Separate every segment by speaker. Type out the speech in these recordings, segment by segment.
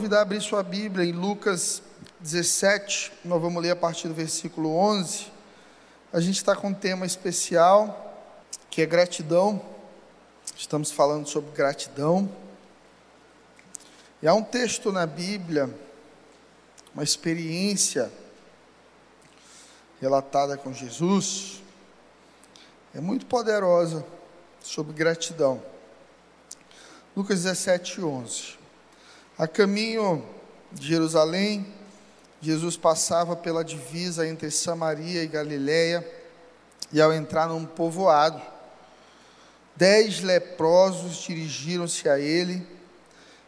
Speaker 1: convidar a abrir sua Bíblia em Lucas 17, nós vamos ler a partir do versículo 11. A gente está com um tema especial, que é gratidão. Estamos falando sobre gratidão. E há um texto na Bíblia, uma experiência relatada com Jesus, é muito poderosa sobre gratidão. Lucas 17, 11. A caminho de Jerusalém, Jesus passava pela divisa entre Samaria e Galiléia, e ao entrar num povoado, dez leprosos dirigiram-se a ele,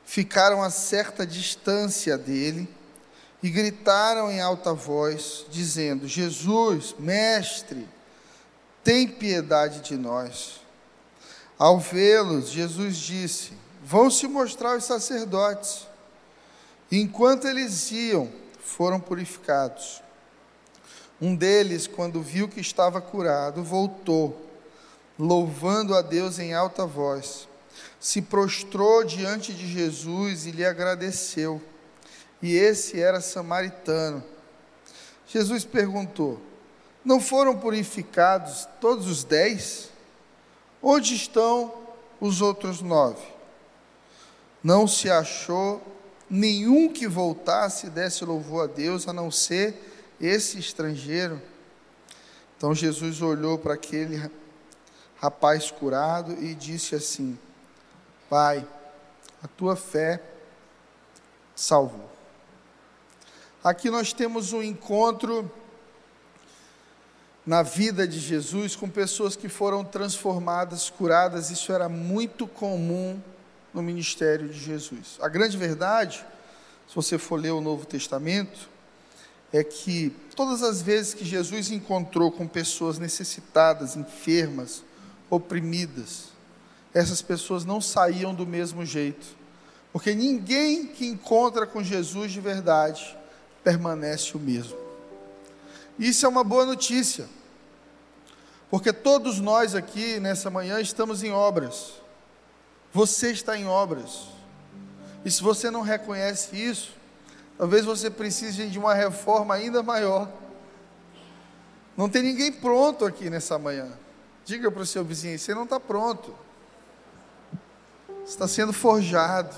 Speaker 1: ficaram a certa distância dele e gritaram em alta voz, dizendo: Jesus, mestre, tem piedade de nós. Ao vê-los, Jesus disse: Vão se mostrar os sacerdotes. Enquanto eles iam, foram purificados. Um deles, quando viu que estava curado, voltou, louvando a Deus em alta voz. Se prostrou diante de Jesus e lhe agradeceu. E esse era samaritano. Jesus perguntou: Não foram purificados todos os dez? Onde estão os outros nove? Não se achou nenhum que voltasse e desse louvor a Deus, a não ser esse estrangeiro. Então Jesus olhou para aquele rapaz curado e disse assim: Pai, a tua fé salvou. Aqui nós temos um encontro na vida de Jesus com pessoas que foram transformadas, curadas. Isso era muito comum no ministério de Jesus. A grande verdade, se você for ler o Novo Testamento, é que todas as vezes que Jesus encontrou com pessoas necessitadas, enfermas, oprimidas, essas pessoas não saíam do mesmo jeito. Porque ninguém que encontra com Jesus de verdade permanece o mesmo. Isso é uma boa notícia, porque todos nós aqui nessa manhã estamos em obras. Você está em obras. E se você não reconhece isso, talvez você precise de uma reforma ainda maior. Não tem ninguém pronto aqui nessa manhã. Diga para o seu vizinho: você não está pronto. Está sendo forjado.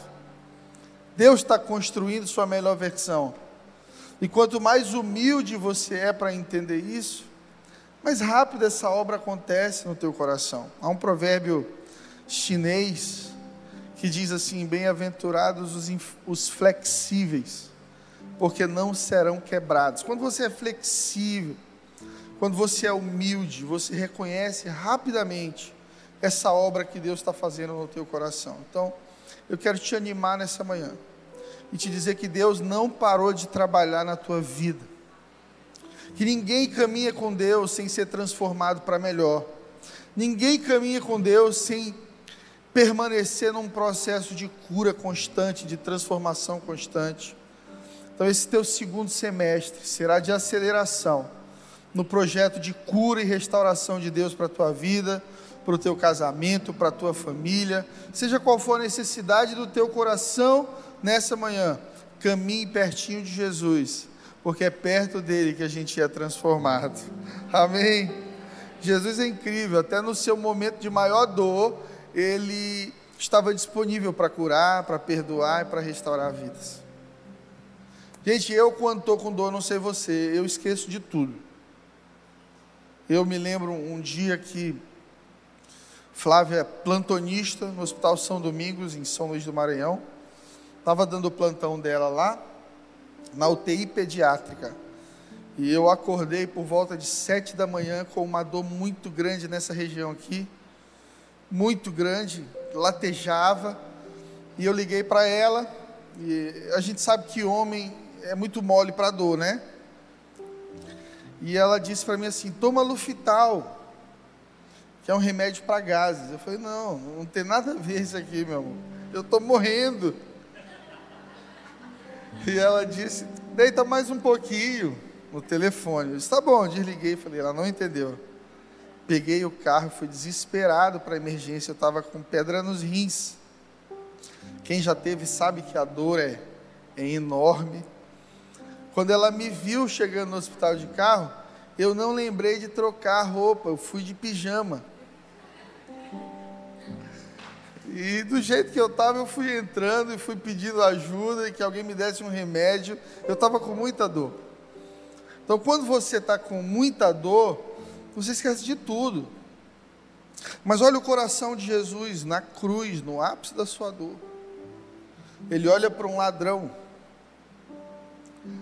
Speaker 1: Deus está construindo sua melhor versão. E quanto mais humilde você é para entender isso, mais rápido essa obra acontece no teu coração. Há um provérbio chinês que diz assim: Bem-aventurados os, os flexíveis, porque não serão quebrados. Quando você é flexível, quando você é humilde, você reconhece rapidamente essa obra que Deus está fazendo no teu coração. Então, eu quero te animar nessa manhã e te dizer que Deus não parou de trabalhar na tua vida. Que ninguém caminha com Deus sem ser transformado para melhor. Ninguém caminha com Deus sem permanecer num processo de cura constante, de transformação constante. Então, esse teu segundo semestre será de aceleração no projeto de cura e restauração de Deus para a tua vida, para o teu casamento, para a tua família, seja qual for a necessidade do teu coração nessa manhã, caminhe pertinho de Jesus, porque é perto dele que a gente é transformado. Amém? Jesus é incrível, até no seu momento de maior dor, ele estava disponível para curar, para perdoar e para restaurar vidas. Gente, eu quando estou com dor, não sei você, eu esqueço de tudo. Eu me lembro um dia que Flávia é plantonista no Hospital São Domingos, em São Luís do Maranhão. Estava dando o plantão dela lá, na UTI pediátrica. E eu acordei por volta de sete da manhã com uma dor muito grande nessa região aqui, muito grande, latejava. E eu liguei para ela, e a gente sabe que homem é muito mole para dor, né? E ela disse para mim assim: toma Lufital, que é um remédio para gases. Eu falei: não, não tem nada a ver isso aqui, meu amor. Eu estou morrendo. E ela disse: deita mais um pouquinho no telefone. Eu disse: tá bom, desliguei. Falei: ela não entendeu. Peguei o carro, fui desesperado para a emergência. Eu estava com pedra nos rins. Quem já teve sabe que a dor é, é enorme. Quando ela me viu chegando no hospital de carro, eu não lembrei de trocar a roupa, eu fui de pijama. E do jeito que eu estava, eu fui entrando e fui pedindo ajuda e que alguém me desse um remédio. Eu estava com muita dor. Então, quando você está com muita dor, você esquece de tudo. Mas olha o coração de Jesus na cruz, no ápice da sua dor. Ele olha para um ladrão,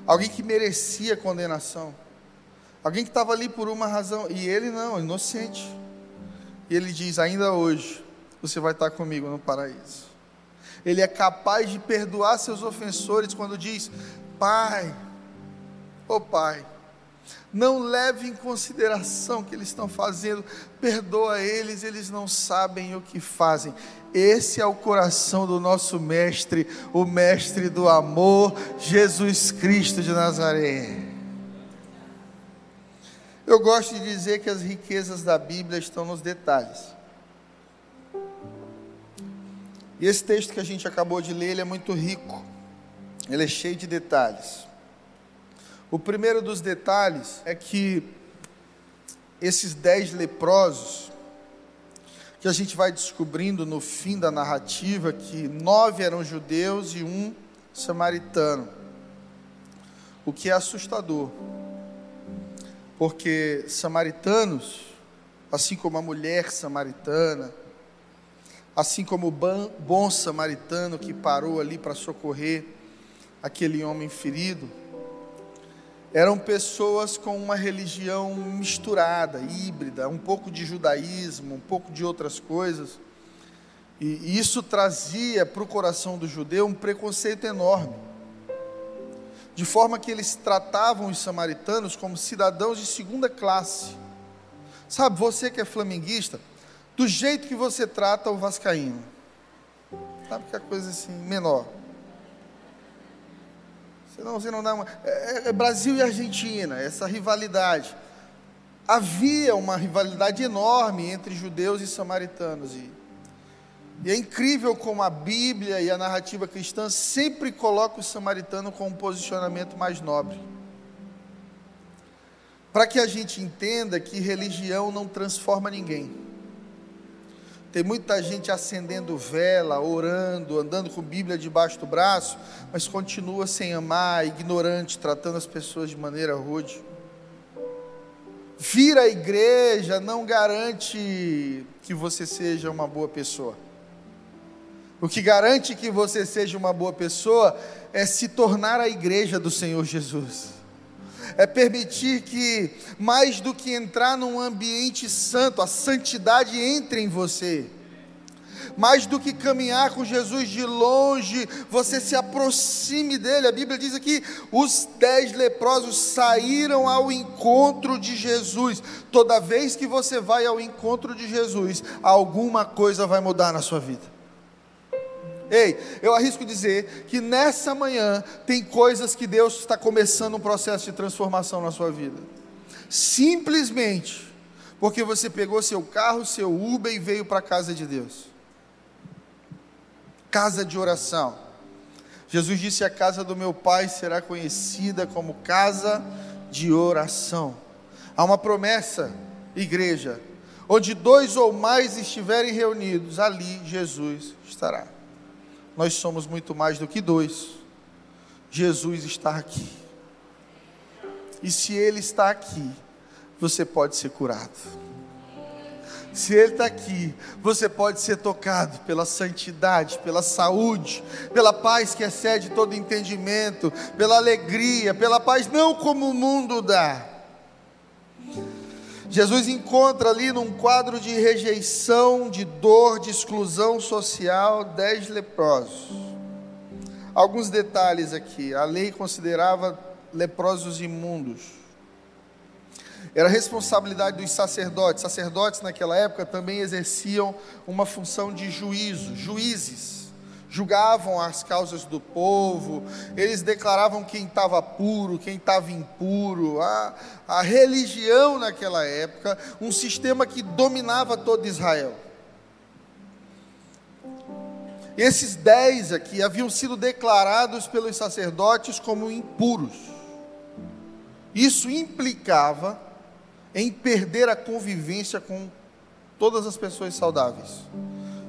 Speaker 1: alguém que merecia condenação, alguém que estava ali por uma razão, e ele não, inocente. E ele diz: Ainda hoje você vai estar comigo no paraíso. Ele é capaz de perdoar seus ofensores quando diz: Pai, ô oh Pai, não leve em consideração o que eles estão fazendo, perdoa eles, eles não sabem o que fazem. Esse é o coração do nosso Mestre, o Mestre do amor, Jesus Cristo de Nazaré. Eu gosto de dizer que as riquezas da Bíblia estão nos detalhes. E esse texto que a gente acabou de ler, ele é muito rico, ele é cheio de detalhes. O primeiro dos detalhes é que esses dez leprosos, que a gente vai descobrindo no fim da narrativa, que nove eram judeus e um samaritano, o que é assustador, porque samaritanos, assim como a mulher samaritana, assim como o bom samaritano que parou ali para socorrer aquele homem ferido, eram pessoas com uma religião misturada, híbrida, um pouco de judaísmo, um pouco de outras coisas. E isso trazia para o coração do judeu um preconceito enorme. De forma que eles tratavam os samaritanos como cidadãos de segunda classe. Sabe, você que é flamenguista, do jeito que você trata o vascaíno. Sabe que é coisa assim, menor. Senão você não dá uma. É, é Brasil e Argentina, essa rivalidade. Havia uma rivalidade enorme entre judeus e samaritanos. E, e é incrível como a Bíblia e a narrativa cristã sempre coloca o samaritano com um posicionamento mais nobre. Para que a gente entenda que religião não transforma ninguém. Tem muita gente acendendo vela, orando, andando com Bíblia debaixo do braço, mas continua sem amar, ignorante, tratando as pessoas de maneira rude. Vir à igreja não garante que você seja uma boa pessoa. O que garante que você seja uma boa pessoa é se tornar a igreja do Senhor Jesus é permitir que, mais do que entrar num ambiente santo, a santidade entre em você. Mais do que caminhar com Jesus de longe, você se aproxime dele. A Bíblia diz aqui: os dez leprosos saíram ao encontro de Jesus. Toda vez que você vai ao encontro de Jesus, alguma coisa vai mudar na sua vida. Ei, eu arrisco dizer que nessa manhã tem coisas que Deus está começando um processo de transformação na sua vida. Simplesmente porque você pegou seu carro, seu Uber e veio para a casa de Deus. Casa de oração. Jesus disse: A casa do meu pai será conhecida como casa de oração. Há uma promessa, igreja, onde dois ou mais estiverem reunidos, ali Jesus estará nós somos muito mais do que dois. Jesus está aqui. E se Ele está aqui, você pode ser curado. Se Ele está aqui, você pode ser tocado pela santidade, pela saúde, pela paz que excede todo entendimento, pela alegria, pela paz, não como o mundo dá Jesus encontra ali num quadro de rejeição, de dor, de exclusão social, dez leprosos. Alguns detalhes aqui. A lei considerava leprosos imundos. Era responsabilidade dos sacerdotes. Sacerdotes naquela época também exerciam uma função de juízo, juízes julgavam as causas do povo, eles declaravam quem estava puro, quem estava impuro. A, a religião naquela época, um sistema que dominava todo Israel. Esses dez aqui haviam sido declarados pelos sacerdotes como impuros. Isso implicava em perder a convivência com todas as pessoas saudáveis,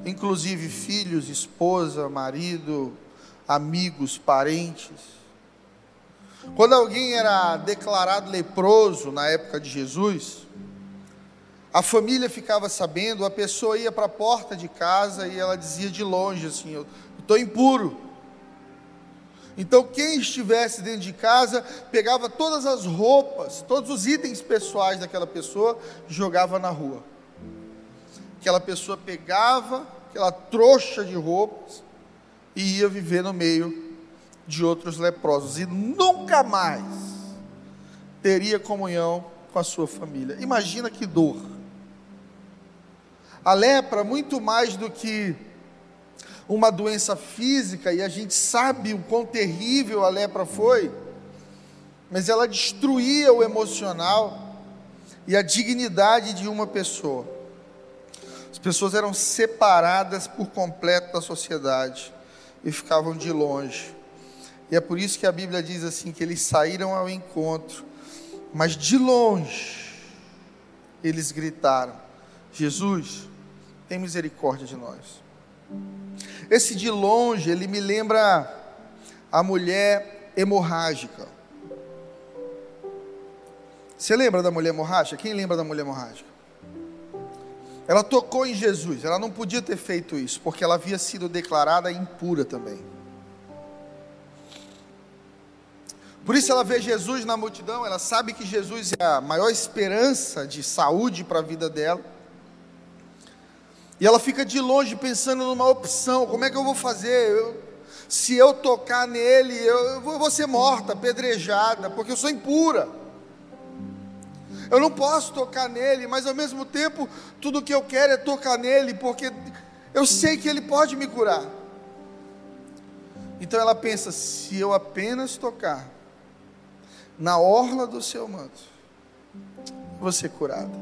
Speaker 1: inclusive filhos, esposa, marido, amigos, parentes. Quando alguém era declarado leproso na época de Jesus, a família ficava sabendo, a pessoa ia para a porta de casa e ela dizia de longe assim: Eu estou impuro. Então, quem estivesse dentro de casa pegava todas as roupas, todos os itens pessoais daquela pessoa jogava na rua. Aquela pessoa pegava aquela trouxa de roupas e ia viver no meio de outros leprosos e nunca mais teria comunhão com a sua família. Imagina que dor. A lepra, muito mais do que uma doença física, e a gente sabe o quão terrível a lepra foi, mas ela destruía o emocional e a dignidade de uma pessoa. As pessoas eram separadas por completo da sociedade e ficavam de longe. E é por isso que a Bíblia diz assim: que eles saíram ao encontro, mas de longe eles gritaram: Jesus, tem misericórdia de nós. Esse de longe, ele me lembra a mulher hemorrágica. Você lembra da mulher hemorrágica? Quem lembra da mulher hemorrágica? Ela tocou em Jesus, ela não podia ter feito isso, porque ela havia sido declarada impura também. Por isso ela vê Jesus na multidão, ela sabe que Jesus é a maior esperança de saúde para a vida dela. E ela fica de longe pensando numa opção: como é que eu vou fazer? Eu, se eu tocar nele, eu, eu vou ser morta, apedrejada, porque eu sou impura. Eu não posso tocar nele, mas ao mesmo tempo, tudo que eu quero é tocar nele, porque eu sei que ele pode me curar. Então ela pensa: se eu apenas tocar, na orla do seu manto, você curado.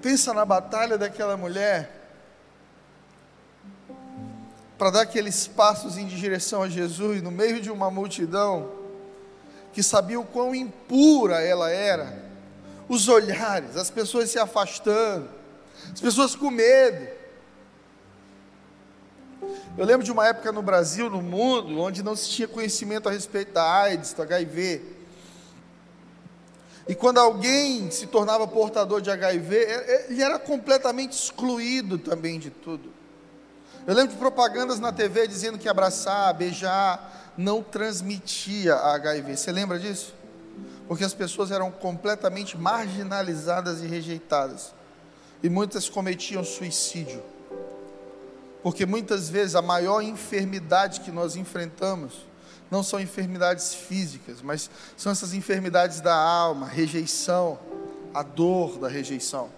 Speaker 1: Pensa na batalha daquela mulher para dar aqueles passos em direção a Jesus no meio de uma multidão que sabia o quão impura ela era. Os olhares, as pessoas se afastando, as pessoas com medo. Eu lembro de uma época no Brasil, no mundo, onde não se tinha conhecimento a respeito da AIDS, do HIV. E quando alguém se tornava portador de HIV, ele era completamente excluído também de tudo. Eu lembro de propagandas na TV dizendo que abraçar, beijar, não transmitia HIV. Você lembra disso? Porque as pessoas eram completamente marginalizadas e rejeitadas. E muitas cometiam suicídio. Porque muitas vezes a maior enfermidade que nós enfrentamos não são enfermidades físicas, mas são essas enfermidades da alma, rejeição, a dor da rejeição.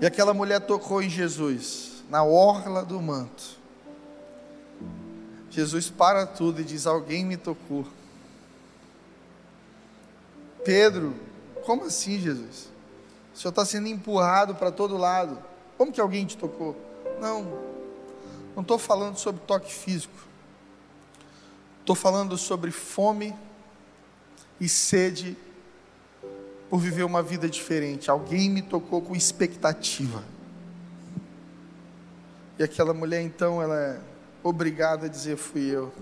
Speaker 1: E aquela mulher tocou em Jesus, na orla do manto. Jesus para tudo e diz: Alguém me tocou. Pedro, como assim, Jesus? O senhor está sendo empurrado para todo lado. Como que alguém te tocou? Não, não estou falando sobre toque físico. Estou falando sobre fome e sede por viver uma vida diferente. Alguém me tocou com expectativa. E aquela mulher, então, ela é obrigada a dizer: Fui eu.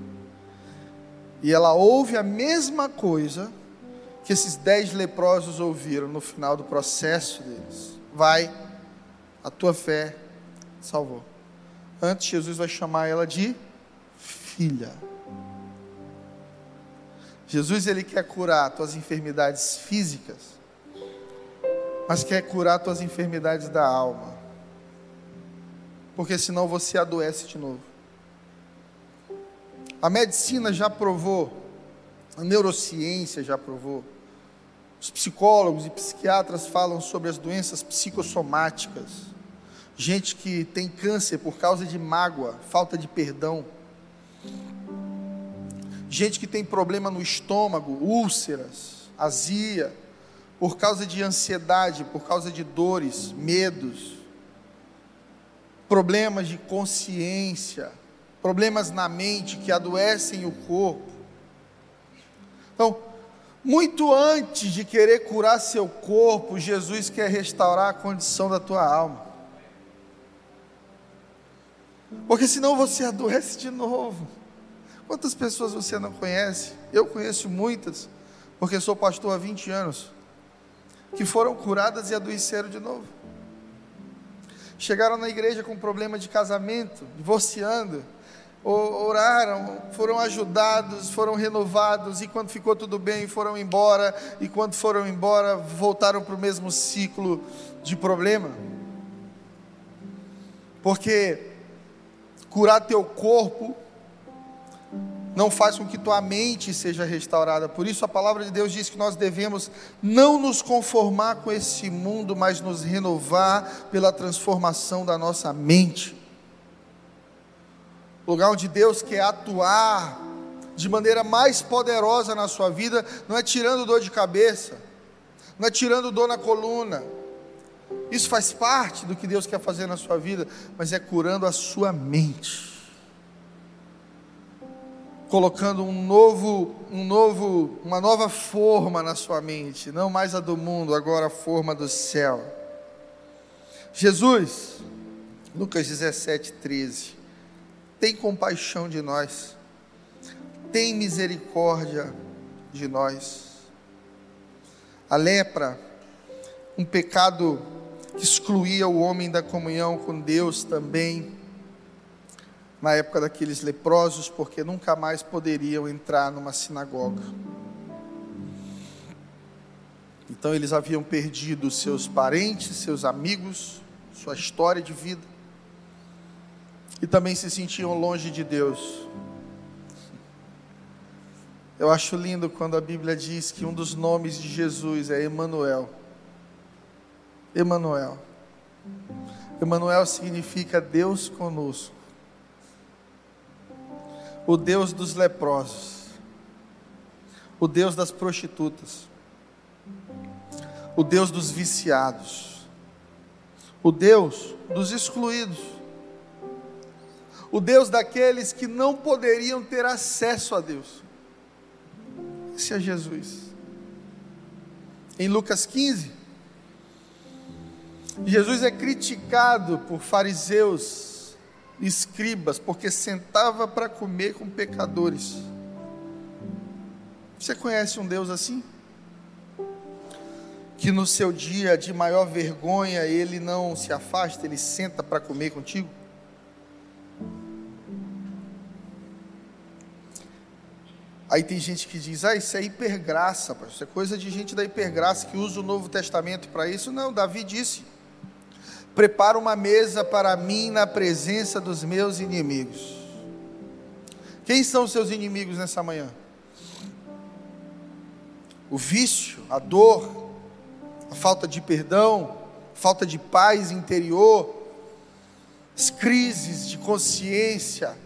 Speaker 1: E ela ouve a mesma coisa que esses dez leprosos ouviram no final do processo deles: Vai, a tua fé salvou. Antes, Jesus vai chamar ela de filha. Jesus ele quer curar tuas enfermidades físicas, mas quer curar tuas enfermidades da alma. Porque senão você adoece de novo. A medicina já provou, a neurociência já provou. Os psicólogos e psiquiatras falam sobre as doenças psicossomáticas. Gente que tem câncer por causa de mágoa, falta de perdão, gente que tem problema no estômago, úlceras, azia, por causa de ansiedade, por causa de dores, medos, problemas de consciência, problemas na mente que adoecem o corpo. Então, muito antes de querer curar seu corpo, Jesus quer restaurar a condição da tua alma. Porque senão você adoece de novo. Quantas pessoas você não conhece? Eu conheço muitas, porque sou pastor há 20 anos, que foram curadas e adoeceram de novo. Chegaram na igreja com problema de casamento, divorciando, oraram, foram ajudados, foram renovados, e quando ficou tudo bem, foram embora, e quando foram embora, voltaram para o mesmo ciclo de problema. Porque curar teu corpo não faz com que tua mente seja restaurada. Por isso a palavra de Deus diz que nós devemos não nos conformar com esse mundo, mas nos renovar pela transformação da nossa mente. Lugar onde Deus quer atuar de maneira mais poderosa na sua vida, não é tirando dor de cabeça, não é tirando dor na coluna. Isso faz parte do que Deus quer fazer na sua vida, mas é curando a sua mente colocando um novo, um novo, uma nova forma na sua mente, não mais a do mundo, agora a forma do céu. Jesus, Lucas 17, 13, tem compaixão de nós, tem misericórdia de nós. A lepra, um pecado que excluía o homem da comunhão com Deus também, na época daqueles leprosos, porque nunca mais poderiam entrar numa sinagoga. Então eles haviam perdido seus parentes, seus amigos, sua história de vida, e também se sentiam longe de Deus. Eu acho lindo quando a Bíblia diz que um dos nomes de Jesus é Emanuel. Emanuel. Emanuel significa Deus conosco o Deus dos leprosos, o Deus das prostitutas, o Deus dos viciados, o Deus dos excluídos, o Deus daqueles que não poderiam ter acesso a Deus. Esse é Jesus. Em Lucas 15, Jesus é criticado por fariseus escribas, porque sentava para comer com pecadores. Você conhece um Deus assim? Que no seu dia de maior vergonha ele não se afasta, ele senta para comer contigo? Aí tem gente que diz, ah, isso é hipergraça, isso é coisa de gente da hipergraça que usa o Novo Testamento para isso. Não, Davi disse, prepara uma mesa para mim na presença dos meus inimigos. Quem são os seus inimigos nessa manhã? O vício, a dor, a falta de perdão, falta de paz interior, as crises de consciência,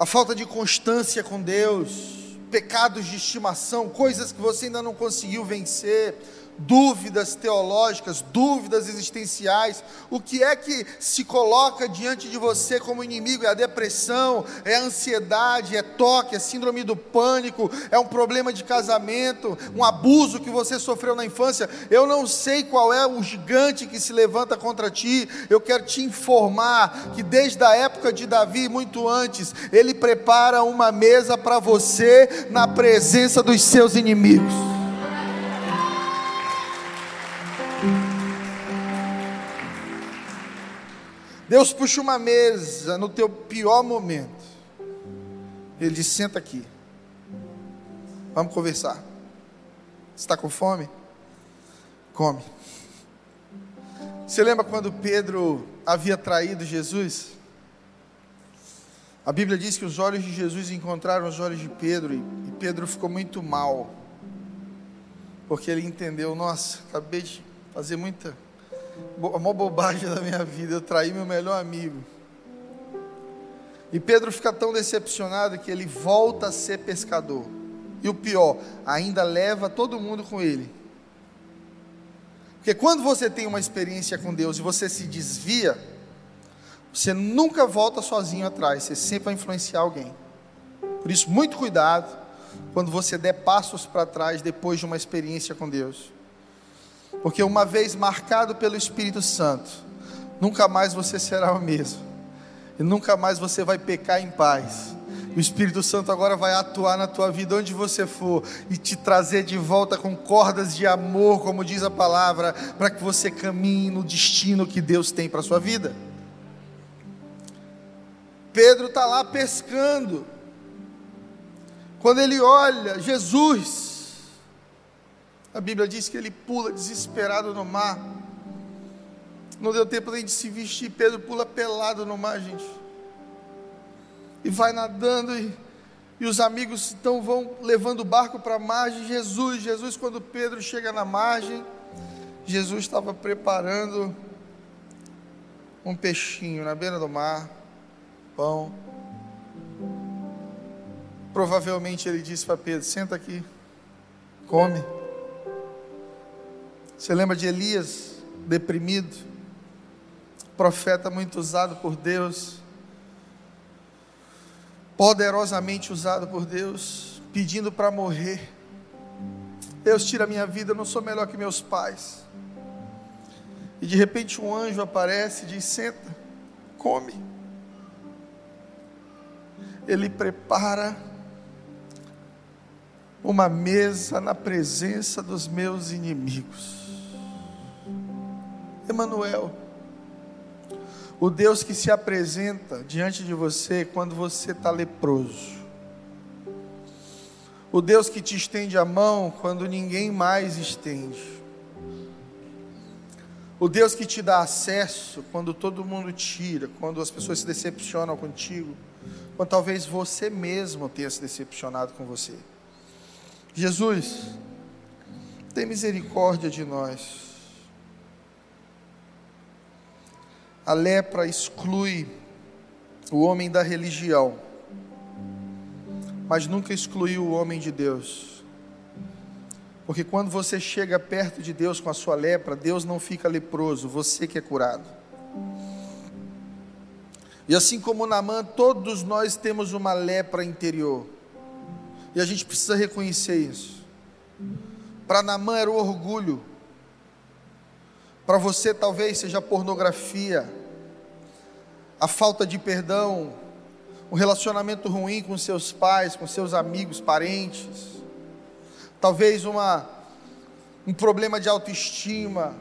Speaker 1: a falta de constância com Deus, pecados de estimação, coisas que você ainda não conseguiu vencer, dúvidas teológicas, dúvidas existenciais. O que é que se coloca diante de você como inimigo? É a depressão, é a ansiedade, é toque, é síndrome do pânico, é um problema de casamento, um abuso que você sofreu na infância. Eu não sei qual é o gigante que se levanta contra ti. Eu quero te informar que desde a época de Davi, muito antes, ele prepara uma mesa para você na presença dos seus inimigos. Deus puxa uma mesa no teu pior momento. Ele diz: senta aqui. Vamos conversar. Está com fome? Come. Você lembra quando Pedro havia traído Jesus? A Bíblia diz que os olhos de Jesus encontraram os olhos de Pedro e Pedro ficou muito mal, porque ele entendeu: nossa, acabei de fazer muita a maior bobagem da minha vida, eu traí meu melhor amigo. E Pedro fica tão decepcionado que ele volta a ser pescador. E o pior, ainda leva todo mundo com ele. Porque quando você tem uma experiência com Deus e você se desvia, você nunca volta sozinho atrás, você sempre vai influenciar alguém. Por isso, muito cuidado quando você der passos para trás depois de uma experiência com Deus. Porque uma vez marcado pelo Espírito Santo, nunca mais você será o mesmo. E nunca mais você vai pecar em paz. O Espírito Santo agora vai atuar na tua vida onde você for e te trazer de volta com cordas de amor, como diz a palavra, para que você caminhe no destino que Deus tem para a sua vida. Pedro está lá pescando. Quando ele olha Jesus, a Bíblia diz que ele pula desesperado no mar. Não deu tempo nem de se vestir, Pedro pula pelado no mar, gente. E vai nadando e, e os amigos então vão levando o barco para a margem. Jesus, Jesus, quando Pedro chega na margem, Jesus estava preparando um peixinho na beira do mar, pão. Provavelmente ele disse para Pedro: senta aqui, come. Você lembra de Elias, deprimido, profeta muito usado por Deus, poderosamente usado por Deus, pedindo para morrer. Deus tira a minha vida, eu não sou melhor que meus pais. E de repente um anjo aparece e diz: senta, come. Ele prepara uma mesa na presença dos meus inimigos. Emanuel, o Deus que se apresenta diante de você quando você está leproso. O Deus que te estende a mão quando ninguém mais estende. O Deus que te dá acesso quando todo mundo tira, quando as pessoas se decepcionam contigo, quando talvez você mesmo tenha se decepcionado com você. Jesus, tem misericórdia de nós. A lepra exclui o homem da religião, mas nunca excluiu o homem de Deus. Porque quando você chega perto de Deus com a sua lepra, Deus não fica leproso, você que é curado. E assim como Namã, todos nós temos uma lepra interior. E a gente precisa reconhecer isso. Para Namã era o orgulho. Para você talvez seja pornografia, a falta de perdão, um relacionamento ruim com seus pais, com seus amigos, parentes. Talvez uma um problema de autoestima,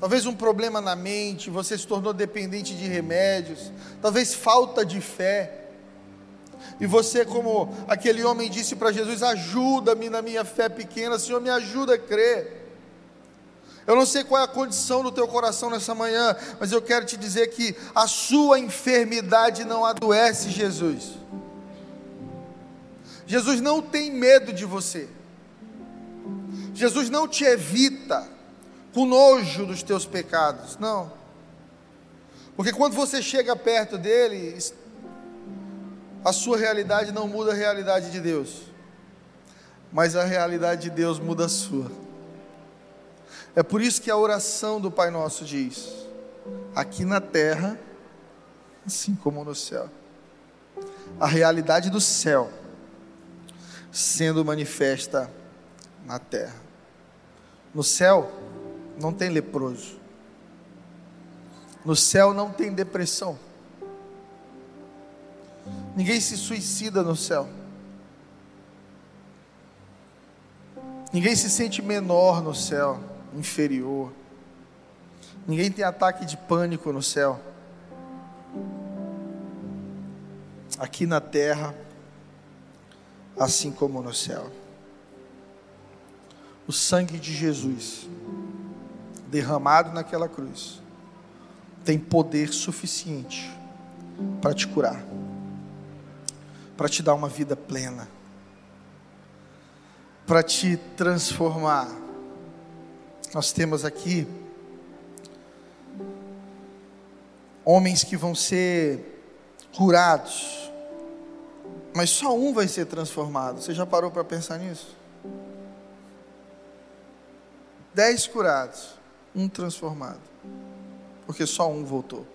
Speaker 1: talvez um problema na mente, você se tornou dependente de remédios, talvez falta de fé. E você, como aquele homem disse para Jesus: Ajuda-me na minha fé pequena, Senhor, me ajuda a crer. Eu não sei qual é a condição do teu coração nessa manhã, mas eu quero te dizer que a sua enfermidade não adoece Jesus. Jesus não tem medo de você. Jesus não te evita com nojo dos teus pecados, não. Porque quando você chega perto dele, a sua realidade não muda a realidade de Deus, mas a realidade de Deus muda a sua. É por isso que a oração do Pai Nosso diz: aqui na terra, assim como no céu. A realidade do céu sendo manifesta na terra. No céu não tem leproso. No céu não tem depressão. Ninguém se suicida no céu. Ninguém se sente menor no céu, inferior. Ninguém tem ataque de pânico no céu. Aqui na terra, assim como no céu. O sangue de Jesus, derramado naquela cruz, tem poder suficiente para te curar para te dar uma vida plena, para te transformar. Nós temos aqui homens que vão ser curados, mas só um vai ser transformado. Você já parou para pensar nisso? Dez curados, Um transformado. Porque só um voltou.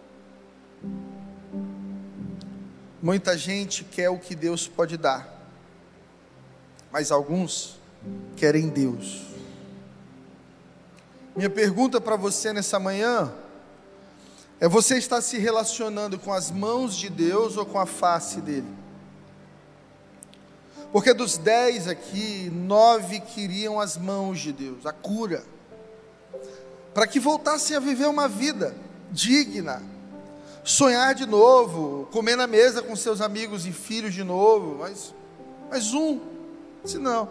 Speaker 1: Muita gente quer o que Deus pode dar, mas alguns querem Deus. Minha pergunta para você nessa manhã é: você está se relacionando com as mãos de Deus ou com a face dele? Porque dos dez aqui, nove queriam as mãos de Deus, a cura, para que voltassem a viver uma vida digna, sonhar de novo, comer na mesa com seus amigos e filhos de novo, mas, mas um, se não,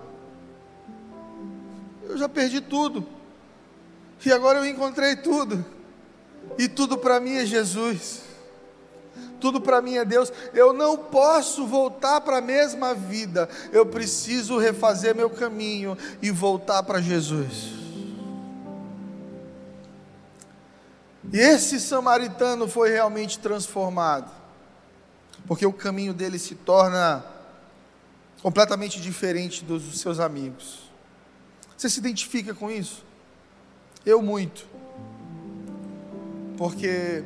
Speaker 1: eu já perdi tudo, e agora eu encontrei tudo, e tudo para mim é Jesus tudo para mim é Deus. Eu não posso voltar para a mesma vida. Eu preciso refazer meu caminho e voltar para Jesus. E esse samaritano foi realmente transformado, porque o caminho dele se torna completamente diferente dos seus amigos. Você se identifica com isso? Eu muito. Porque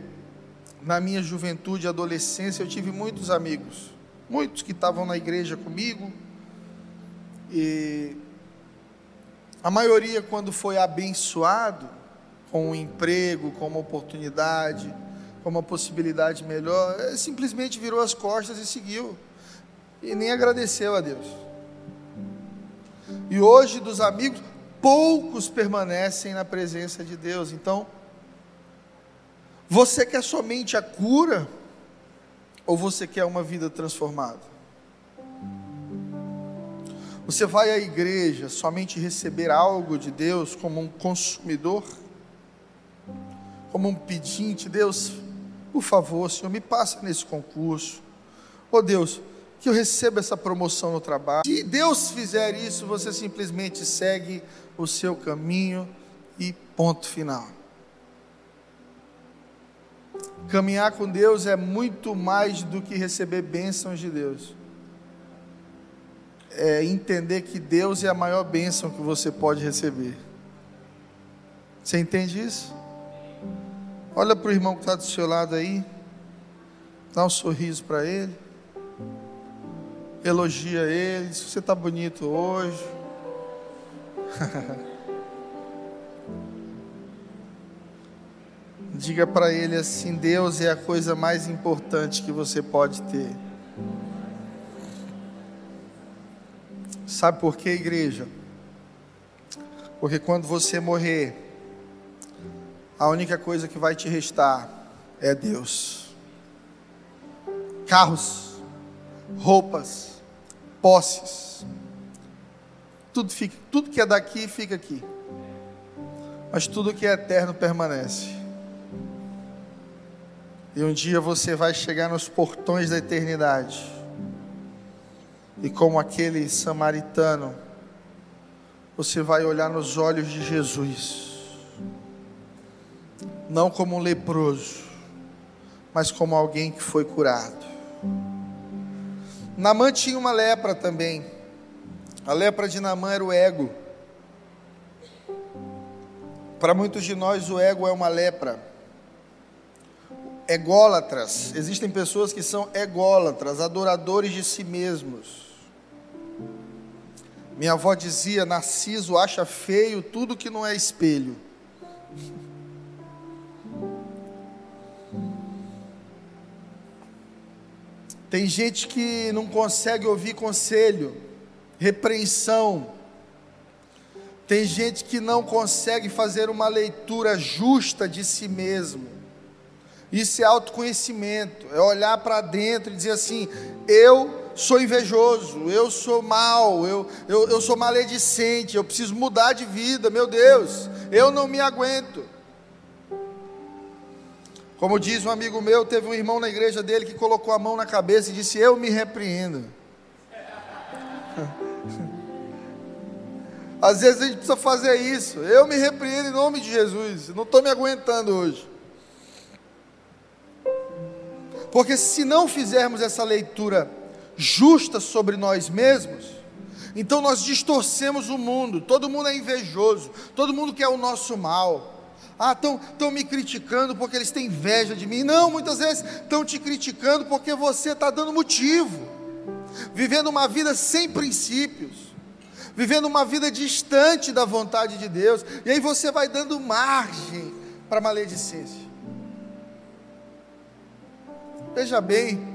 Speaker 1: na minha juventude e adolescência, eu tive muitos amigos, muitos que estavam na igreja comigo, e a maioria, quando foi abençoado com um emprego, com uma oportunidade, com uma possibilidade melhor, é, simplesmente virou as costas e seguiu, e nem agradeceu a Deus. E hoje, dos amigos, poucos permanecem na presença de Deus, então, você quer somente a cura ou você quer uma vida transformada? Você vai à igreja somente receber algo de Deus como um consumidor? Como um pedinte? Deus, por favor, Senhor, me passa nesse concurso. Oh Deus, que eu receba essa promoção no trabalho. Se Deus fizer isso, você simplesmente segue o seu caminho e ponto final. Caminhar com Deus é muito mais do que receber bênçãos de Deus. É entender que Deus é a maior bênção que você pode receber. Você entende isso? Olha para o irmão que está do seu lado aí. Dá um sorriso para ele. Elogia ele. Você está bonito hoje. Diga para ele assim: Deus é a coisa mais importante que você pode ter. Sabe por quê, igreja? Porque quando você morrer, a única coisa que vai te restar é Deus. Carros, roupas, posses, tudo fica, tudo que é daqui fica aqui. Mas tudo que é eterno permanece. E um dia você vai chegar nos portões da eternidade. E como aquele samaritano, você vai olhar nos olhos de Jesus. Não como um leproso, mas como alguém que foi curado. Namã tinha uma lepra também. A lepra de Namã era o ego. Para muitos de nós, o ego é uma lepra ególatras. Existem pessoas que são ególatras, adoradores de si mesmos. Minha avó dizia: Narciso acha feio tudo que não é espelho. Tem gente que não consegue ouvir conselho, repreensão. Tem gente que não consegue fazer uma leitura justa de si mesmo. Isso é autoconhecimento, é olhar para dentro e dizer assim: eu sou invejoso, eu sou mal, eu, eu, eu sou maledicente, eu preciso mudar de vida, meu Deus, eu não me aguento. Como diz um amigo meu, teve um irmão na igreja dele que colocou a mão na cabeça e disse: Eu me repreendo. Às vezes a gente precisa fazer isso. Eu me repreendo em nome de Jesus. Não estou me aguentando hoje. Porque se não fizermos essa leitura justa sobre nós mesmos, então nós distorcemos o mundo. Todo mundo é invejoso, todo mundo quer o nosso mal. Ah, estão me criticando porque eles têm inveja de mim. Não, muitas vezes estão te criticando porque você está dando motivo, vivendo uma vida sem princípios, vivendo uma vida distante da vontade de Deus, e aí você vai dando margem para maledicência. Veja bem,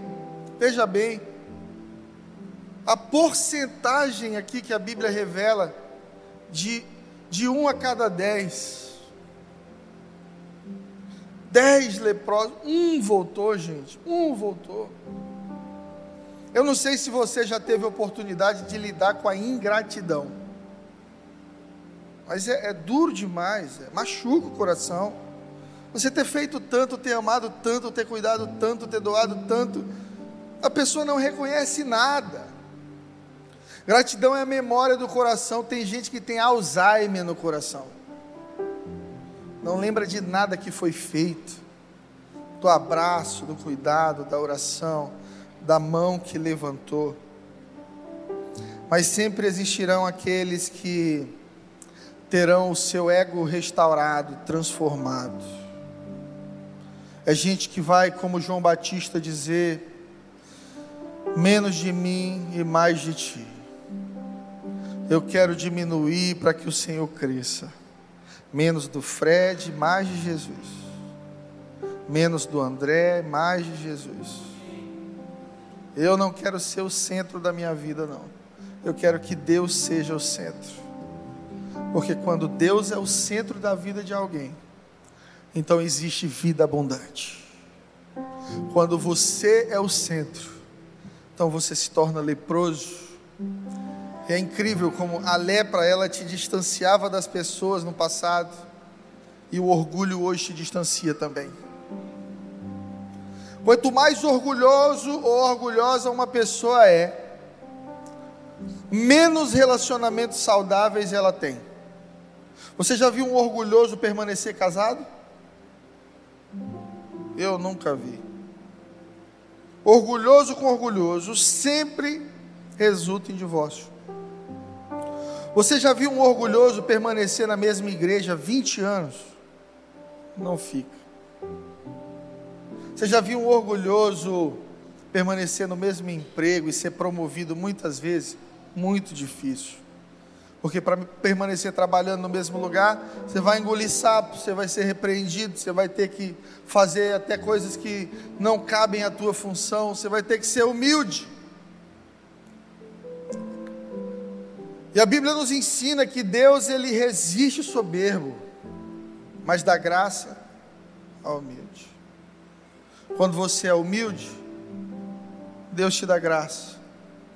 Speaker 1: veja bem, a porcentagem aqui que a Bíblia revela de, de um a cada dez. Dez leprosos, um voltou, gente, um voltou. Eu não sei se você já teve oportunidade de lidar com a ingratidão, mas é, é duro demais, é, machuca o coração. Você ter feito tanto, ter amado tanto, ter cuidado tanto, ter doado tanto, a pessoa não reconhece nada. Gratidão é a memória do coração. Tem gente que tem Alzheimer no coração. Não lembra de nada que foi feito. Do abraço, do cuidado, da oração, da mão que levantou. Mas sempre existirão aqueles que terão o seu ego restaurado, transformado. É gente que vai, como João Batista, dizer: menos de mim e mais de ti. Eu quero diminuir para que o Senhor cresça. Menos do Fred, mais de Jesus. Menos do André, mais de Jesus. Eu não quero ser o centro da minha vida, não. Eu quero que Deus seja o centro. Porque quando Deus é o centro da vida de alguém, então existe vida abundante. Quando você é o centro, então você se torna leproso é incrível como a lepra ela te distanciava das pessoas no passado e o orgulho hoje te distancia também. Quanto mais orgulhoso ou orgulhosa uma pessoa é, menos relacionamentos saudáveis ela tem. Você já viu um orgulhoso permanecer casado? Eu nunca vi. Orgulhoso com orgulhoso sempre resulta em divórcio. Você já viu um orgulhoso permanecer na mesma igreja 20 anos? Não fica. Você já viu um orgulhoso permanecer no mesmo emprego e ser promovido muitas vezes? Muito difícil. Porque para permanecer trabalhando no mesmo lugar, você vai engolir sapo, você vai ser repreendido, você vai ter que fazer até coisas que não cabem à tua função, você vai ter que ser humilde. E a Bíblia nos ensina que Deus ele resiste o soberbo, mas dá graça ao humilde. Quando você é humilde, Deus te dá graça.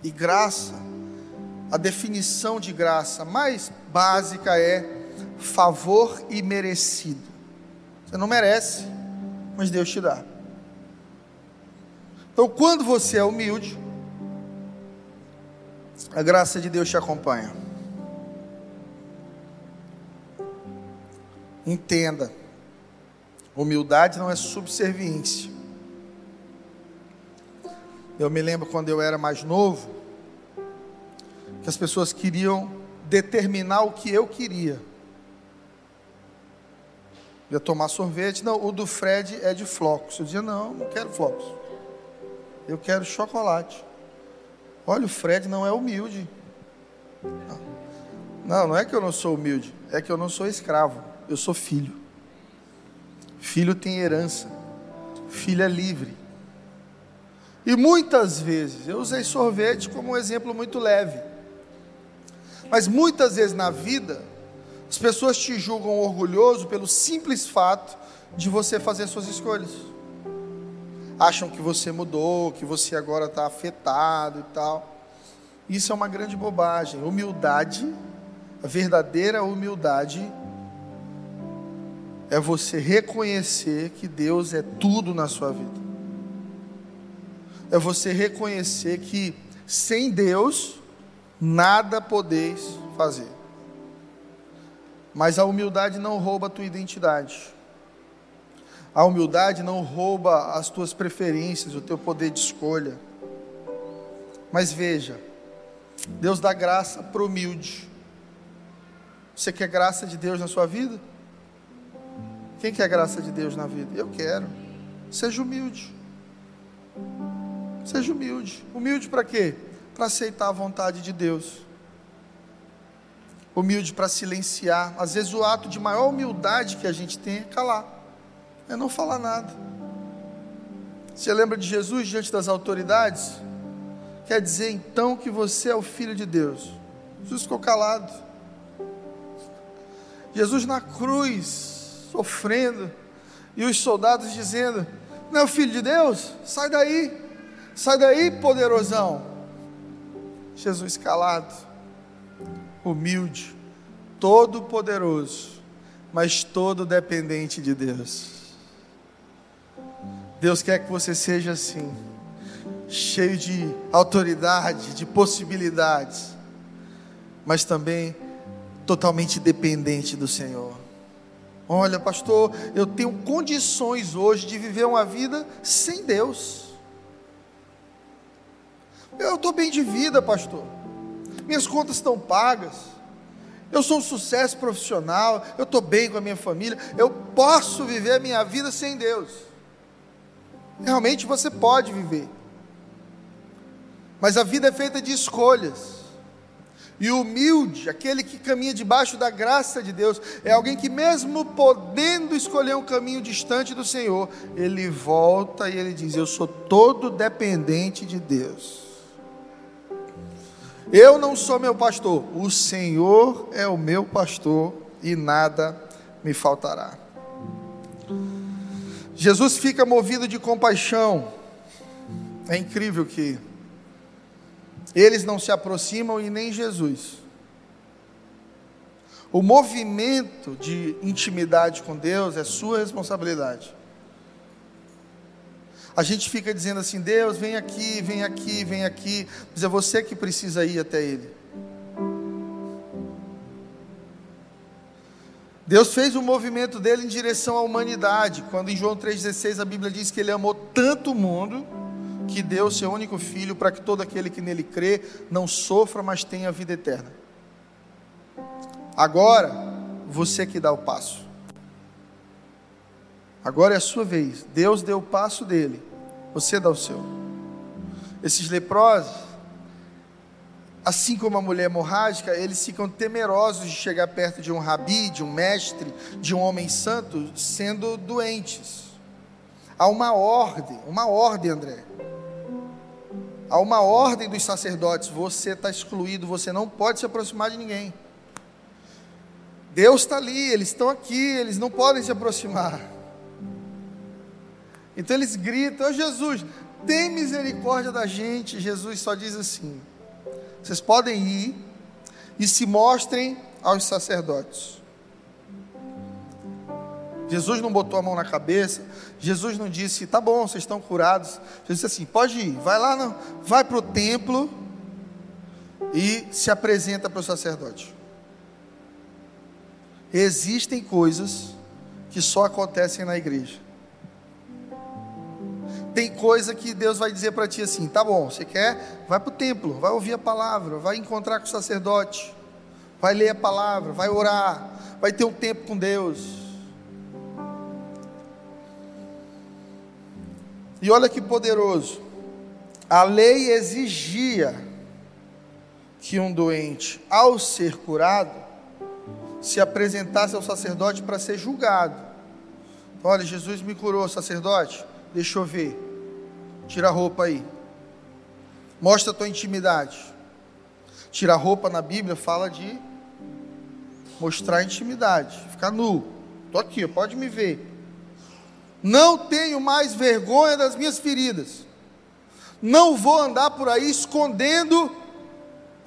Speaker 1: E graça, a definição de graça mais básica é favor imerecido. Você não merece, mas Deus te dá. Então, quando você é humilde, a graça de Deus te acompanha. Entenda, humildade não é subserviência. Eu me lembro quando eu era mais novo, que as pessoas queriam determinar o que eu queria. Eu ia tomar sorvete, não, o do Fred é de flocos. Eu dizia, não, não quero flocos. Eu quero chocolate. Olha, o Fred não é humilde. Não, não é que eu não sou humilde, é que eu não sou escravo, eu sou filho. Filho tem herança, filho é livre. E muitas vezes, eu usei sorvete como um exemplo muito leve, mas muitas vezes na vida, as pessoas te julgam orgulhoso pelo simples fato de você fazer suas escolhas acham que você mudou, que você agora está afetado e tal. Isso é uma grande bobagem. Humildade, a verdadeira humildade, é você reconhecer que Deus é tudo na sua vida. É você reconhecer que sem Deus nada podeis fazer. Mas a humildade não rouba a tua identidade. A humildade não rouba as tuas preferências, o teu poder de escolha. Mas veja, Deus dá graça para o humilde. Você quer graça de Deus na sua vida? Quem quer graça de Deus na vida? Eu quero. Seja humilde. Seja humilde. Humilde para quê? Para aceitar a vontade de Deus. Humilde para silenciar. Às vezes o ato de maior humildade que a gente tem é calar, é não falar nada. Você lembra de Jesus diante das autoridades? Quer dizer então que você é o filho de Deus. Jesus ficou calado. Jesus na cruz, sofrendo, e os soldados dizendo: Não é o filho de Deus? Sai daí, sai daí, poderosão. Jesus calado, humilde, todo poderoso, mas todo dependente de Deus. Deus quer que você seja assim cheio de autoridade, de possibilidades, mas também totalmente dependente do Senhor. Olha, pastor, eu tenho condições hoje de viver uma vida sem Deus. Eu estou bem de vida, pastor. Minhas contas estão pagas. Eu sou um sucesso profissional. Eu estou bem com a minha família. Eu posso viver a minha vida sem Deus. Realmente você pode viver. Mas a vida é feita de escolhas. E o humilde, aquele que caminha debaixo da graça de Deus, é alguém que, mesmo podendo escolher um caminho distante do Senhor, ele volta e ele diz: Eu sou todo dependente de Deus. Eu não sou meu pastor, o Senhor é o meu pastor e nada me faltará. Jesus fica movido de compaixão. É incrível que eles não se aproximam e nem Jesus. O movimento de intimidade com Deus é sua responsabilidade. A gente fica dizendo assim: Deus, vem aqui, vem aqui, vem aqui, mas é você que precisa ir até Ele. Deus fez o movimento dele em direção à humanidade, quando em João 3,16 a Bíblia diz que ele amou tanto o mundo que deu seu único filho para que todo aquele que nele crê não sofra, mas tenha vida eterna. Agora, você que dá o passo. Agora é a sua vez. Deus deu o passo dele, você dá o seu. Esses leprosos, assim como a mulher hemorrágica, eles ficam temerosos de chegar perto de um rabi, de um mestre, de um homem santo, sendo doentes. Há uma ordem, uma ordem, André. Há uma ordem dos sacerdotes: você está excluído, você não pode se aproximar de ninguém. Deus está ali, eles estão aqui, eles não podem se aproximar. Então eles gritam: oh, Jesus, tem misericórdia da gente. Jesus só diz assim: vocês podem ir e se mostrem aos sacerdotes. Jesus não botou a mão na cabeça, Jesus não disse, tá bom, vocês estão curados. Jesus disse assim: pode ir, vai lá, não, vai para o templo e se apresenta para o sacerdote. Existem coisas que só acontecem na igreja. Tem coisa que Deus vai dizer para ti assim: tá bom, você quer? Vai para o templo, vai ouvir a palavra, vai encontrar com o sacerdote, vai ler a palavra, vai orar, vai ter um tempo com Deus E olha que poderoso. A lei exigia que um doente, ao ser curado, se apresentasse ao sacerdote para ser julgado. Olha, Jesus me curou, sacerdote. Deixa eu ver. Tira a roupa aí. Mostra a tua intimidade. Tira a roupa na Bíblia fala de mostrar intimidade, ficar nu. Estou aqui, pode me ver. Não tenho mais vergonha das minhas feridas. Não vou andar por aí escondendo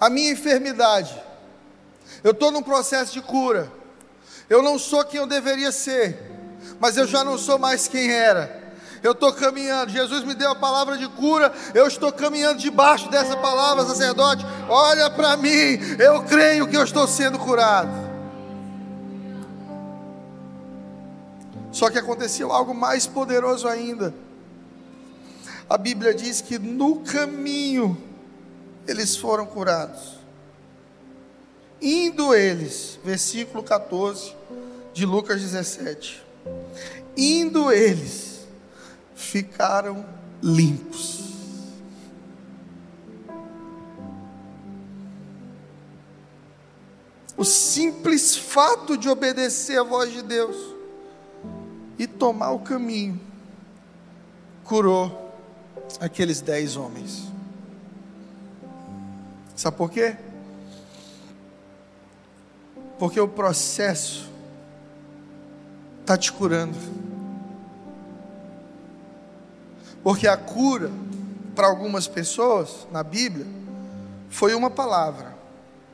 Speaker 1: a minha enfermidade. Eu estou num processo de cura. Eu não sou quem eu deveria ser, mas eu já não sou mais quem era. Eu estou caminhando. Jesus me deu a palavra de cura. Eu estou caminhando debaixo dessa palavra, sacerdote. Olha para mim. Eu creio que eu estou sendo curado. Só que aconteceu algo mais poderoso ainda. A Bíblia diz que no caminho eles foram curados. Indo eles, versículo 14 de Lucas 17. Indo eles, ficaram limpos. O simples fato de obedecer a voz de Deus e tomar o caminho curou aqueles dez homens. Sabe por quê? Porque o processo está te curando. Porque a cura, para algumas pessoas, na Bíblia, foi uma palavra,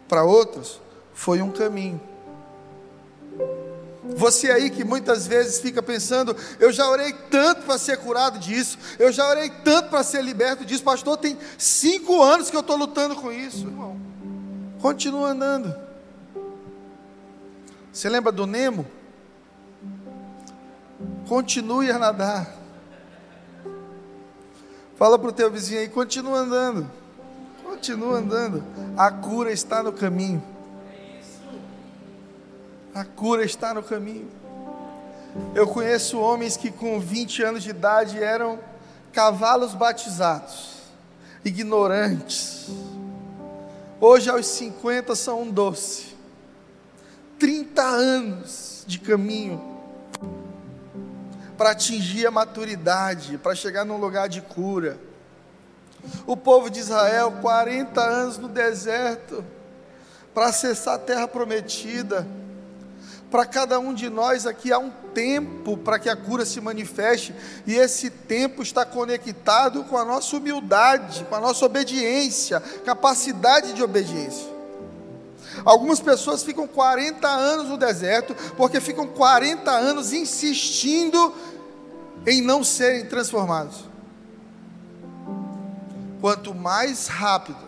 Speaker 1: para outras, foi um caminho. Você aí que muitas vezes fica pensando, eu já orei tanto para ser curado disso, eu já orei tanto para ser liberto disso, pastor, tem cinco anos que eu estou lutando com isso, irmão. Continua andando. Você lembra do Nemo? Continue a nadar. Fala para o teu vizinho aí, continua andando. Continua andando. A cura está no caminho. A cura está no caminho. Eu conheço homens que com 20 anos de idade eram cavalos batizados, ignorantes. Hoje, aos 50, são um doce. 30 anos de caminho para atingir a maturidade, para chegar num lugar de cura. O povo de Israel, 40 anos no deserto, para acessar a terra prometida para cada um de nós aqui há um tempo para que a cura se manifeste, e esse tempo está conectado com a nossa humildade, com a nossa obediência, capacidade de obediência. Algumas pessoas ficam 40 anos no deserto, porque ficam 40 anos insistindo em não serem transformados. Quanto mais rápido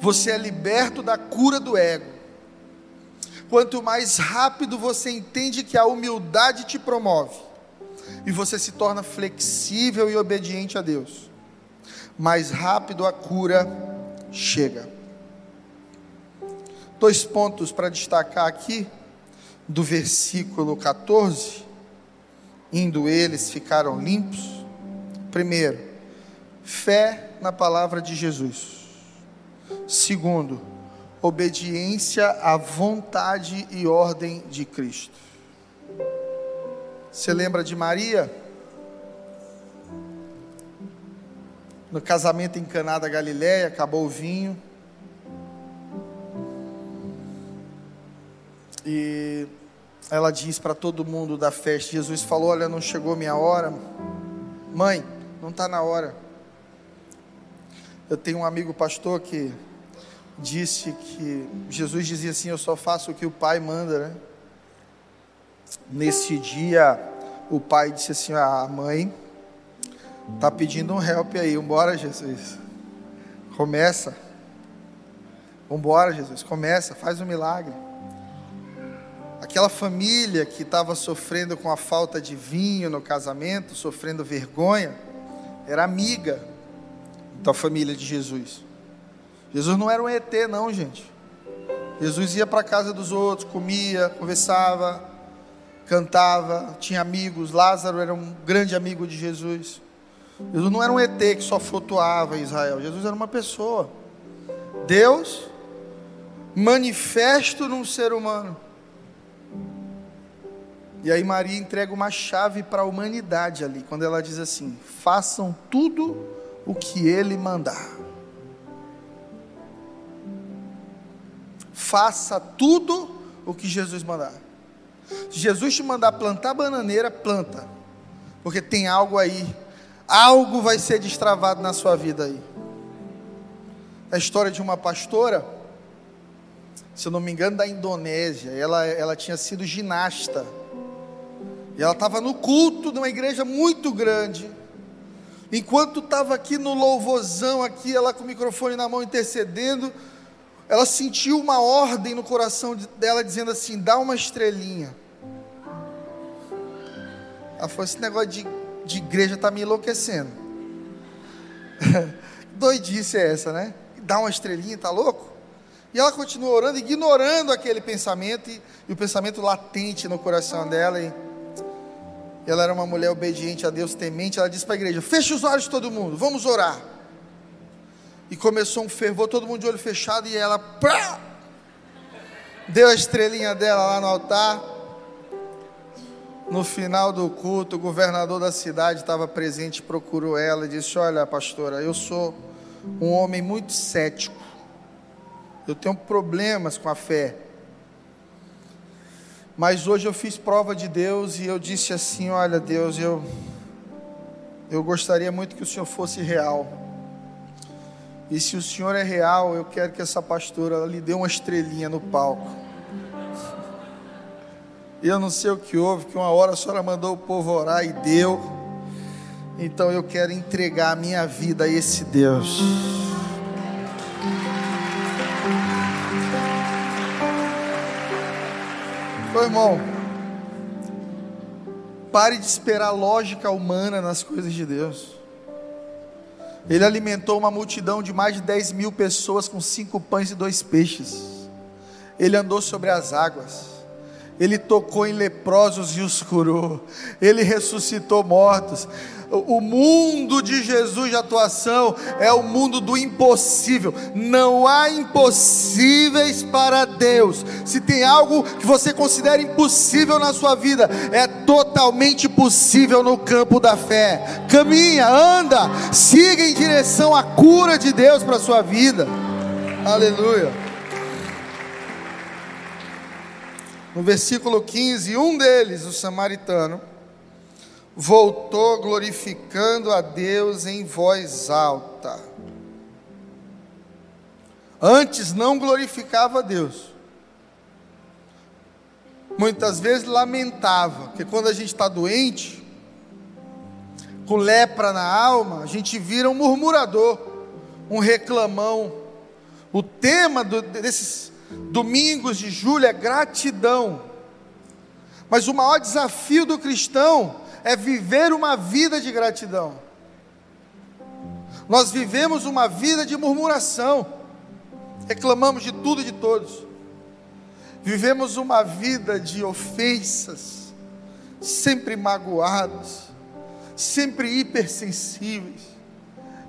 Speaker 1: você é liberto da cura do ego, Quanto mais rápido você entende que a humildade te promove e você se torna flexível e obediente a Deus, mais rápido a cura chega. Dois pontos para destacar aqui do versículo 14. Indo eles ficaram limpos. Primeiro, fé na palavra de Jesus. Segundo, obediência à vontade e ordem de Cristo. Você lembra de Maria? No casamento em Caná da Galiléia, acabou o vinho. E ela diz para todo mundo da festa: Jesus falou: Olha, não chegou minha hora. Mãe, não está na hora. Eu tenho um amigo pastor que disse que Jesus dizia assim: Eu só faço o que o Pai manda, né? Nesse dia, o pai disse assim: A ah, mãe tá pedindo um help aí, vambora, Jesus. Começa. Vambora, Jesus, começa, faz um milagre. Aquela família que estava sofrendo com a falta de vinho no casamento, sofrendo vergonha, era amiga da família de Jesus. Jesus não era um ET, não, gente. Jesus ia para a casa dos outros, comia, conversava, cantava, tinha amigos. Lázaro era um grande amigo de Jesus. Jesus não era um ET que só flutuava em Israel. Jesus era uma pessoa. Deus manifesto num ser humano. E aí Maria entrega uma chave para a humanidade ali, quando ela diz assim: façam tudo o que ele mandar. faça tudo o que Jesus mandar. Se Jesus te mandar plantar bananeira, planta, porque tem algo aí, algo vai ser destravado na sua vida aí. A história de uma pastora, se eu não me engano, da Indonésia, ela, ela tinha sido ginasta, e ela estava no culto de uma igreja muito grande. Enquanto estava aqui no louvorzão, aqui, ela com o microfone na mão intercedendo, ela sentiu uma ordem no coração dela dizendo assim: dá uma estrelinha. Ela falou: esse negócio de, de igreja está me enlouquecendo. Doidice é essa, né? Dá uma estrelinha, tá louco? E ela continuou orando, ignorando aquele pensamento e, e, o pensamento latente no coração dela. E Ela era uma mulher obediente a Deus, temente. Ela disse para a igreja: Feche os olhos todo mundo, vamos orar. E começou um fervor, todo mundo de olho fechado, e ela pá, deu a estrelinha dela lá no altar. No final do culto, o governador da cidade estava presente, procurou ela e disse: Olha, pastora, eu sou um homem muito cético, eu tenho problemas com a fé. Mas hoje eu fiz prova de Deus e eu disse assim: Olha, Deus, eu, eu gostaria muito que o Senhor fosse real. E se o Senhor é real, eu quero que essa pastora lhe dê uma estrelinha no palco. E eu não sei o que houve, que uma hora a senhora mandou o povo orar e deu. Então eu quero entregar a minha vida a esse Deus. Ô irmão, pare de esperar lógica humana nas coisas de Deus. Ele alimentou uma multidão de mais de 10 mil pessoas com cinco pães e dois peixes. Ele andou sobre as águas. Ele tocou em leprosos e os curou. Ele ressuscitou mortos. O mundo de Jesus de atuação é o mundo do impossível. Não há impossíveis para Deus. Se tem algo que você considera impossível na sua vida, é totalmente possível no campo da fé. Caminha, anda, siga em direção à cura de Deus para a sua vida. Aleluia. No versículo 15, um deles, o samaritano, voltou glorificando a Deus em voz alta. Antes não glorificava a Deus. Muitas vezes lamentava, porque quando a gente está doente, com lepra na alma, a gente vira um murmurador, um reclamão. O tema do, desses Domingos de julho é gratidão. Mas o maior desafio do cristão é viver uma vida de gratidão. Nós vivemos uma vida de murmuração, reclamamos de tudo e de todos. Vivemos uma vida de ofensas, sempre magoados, sempre hipersensíveis.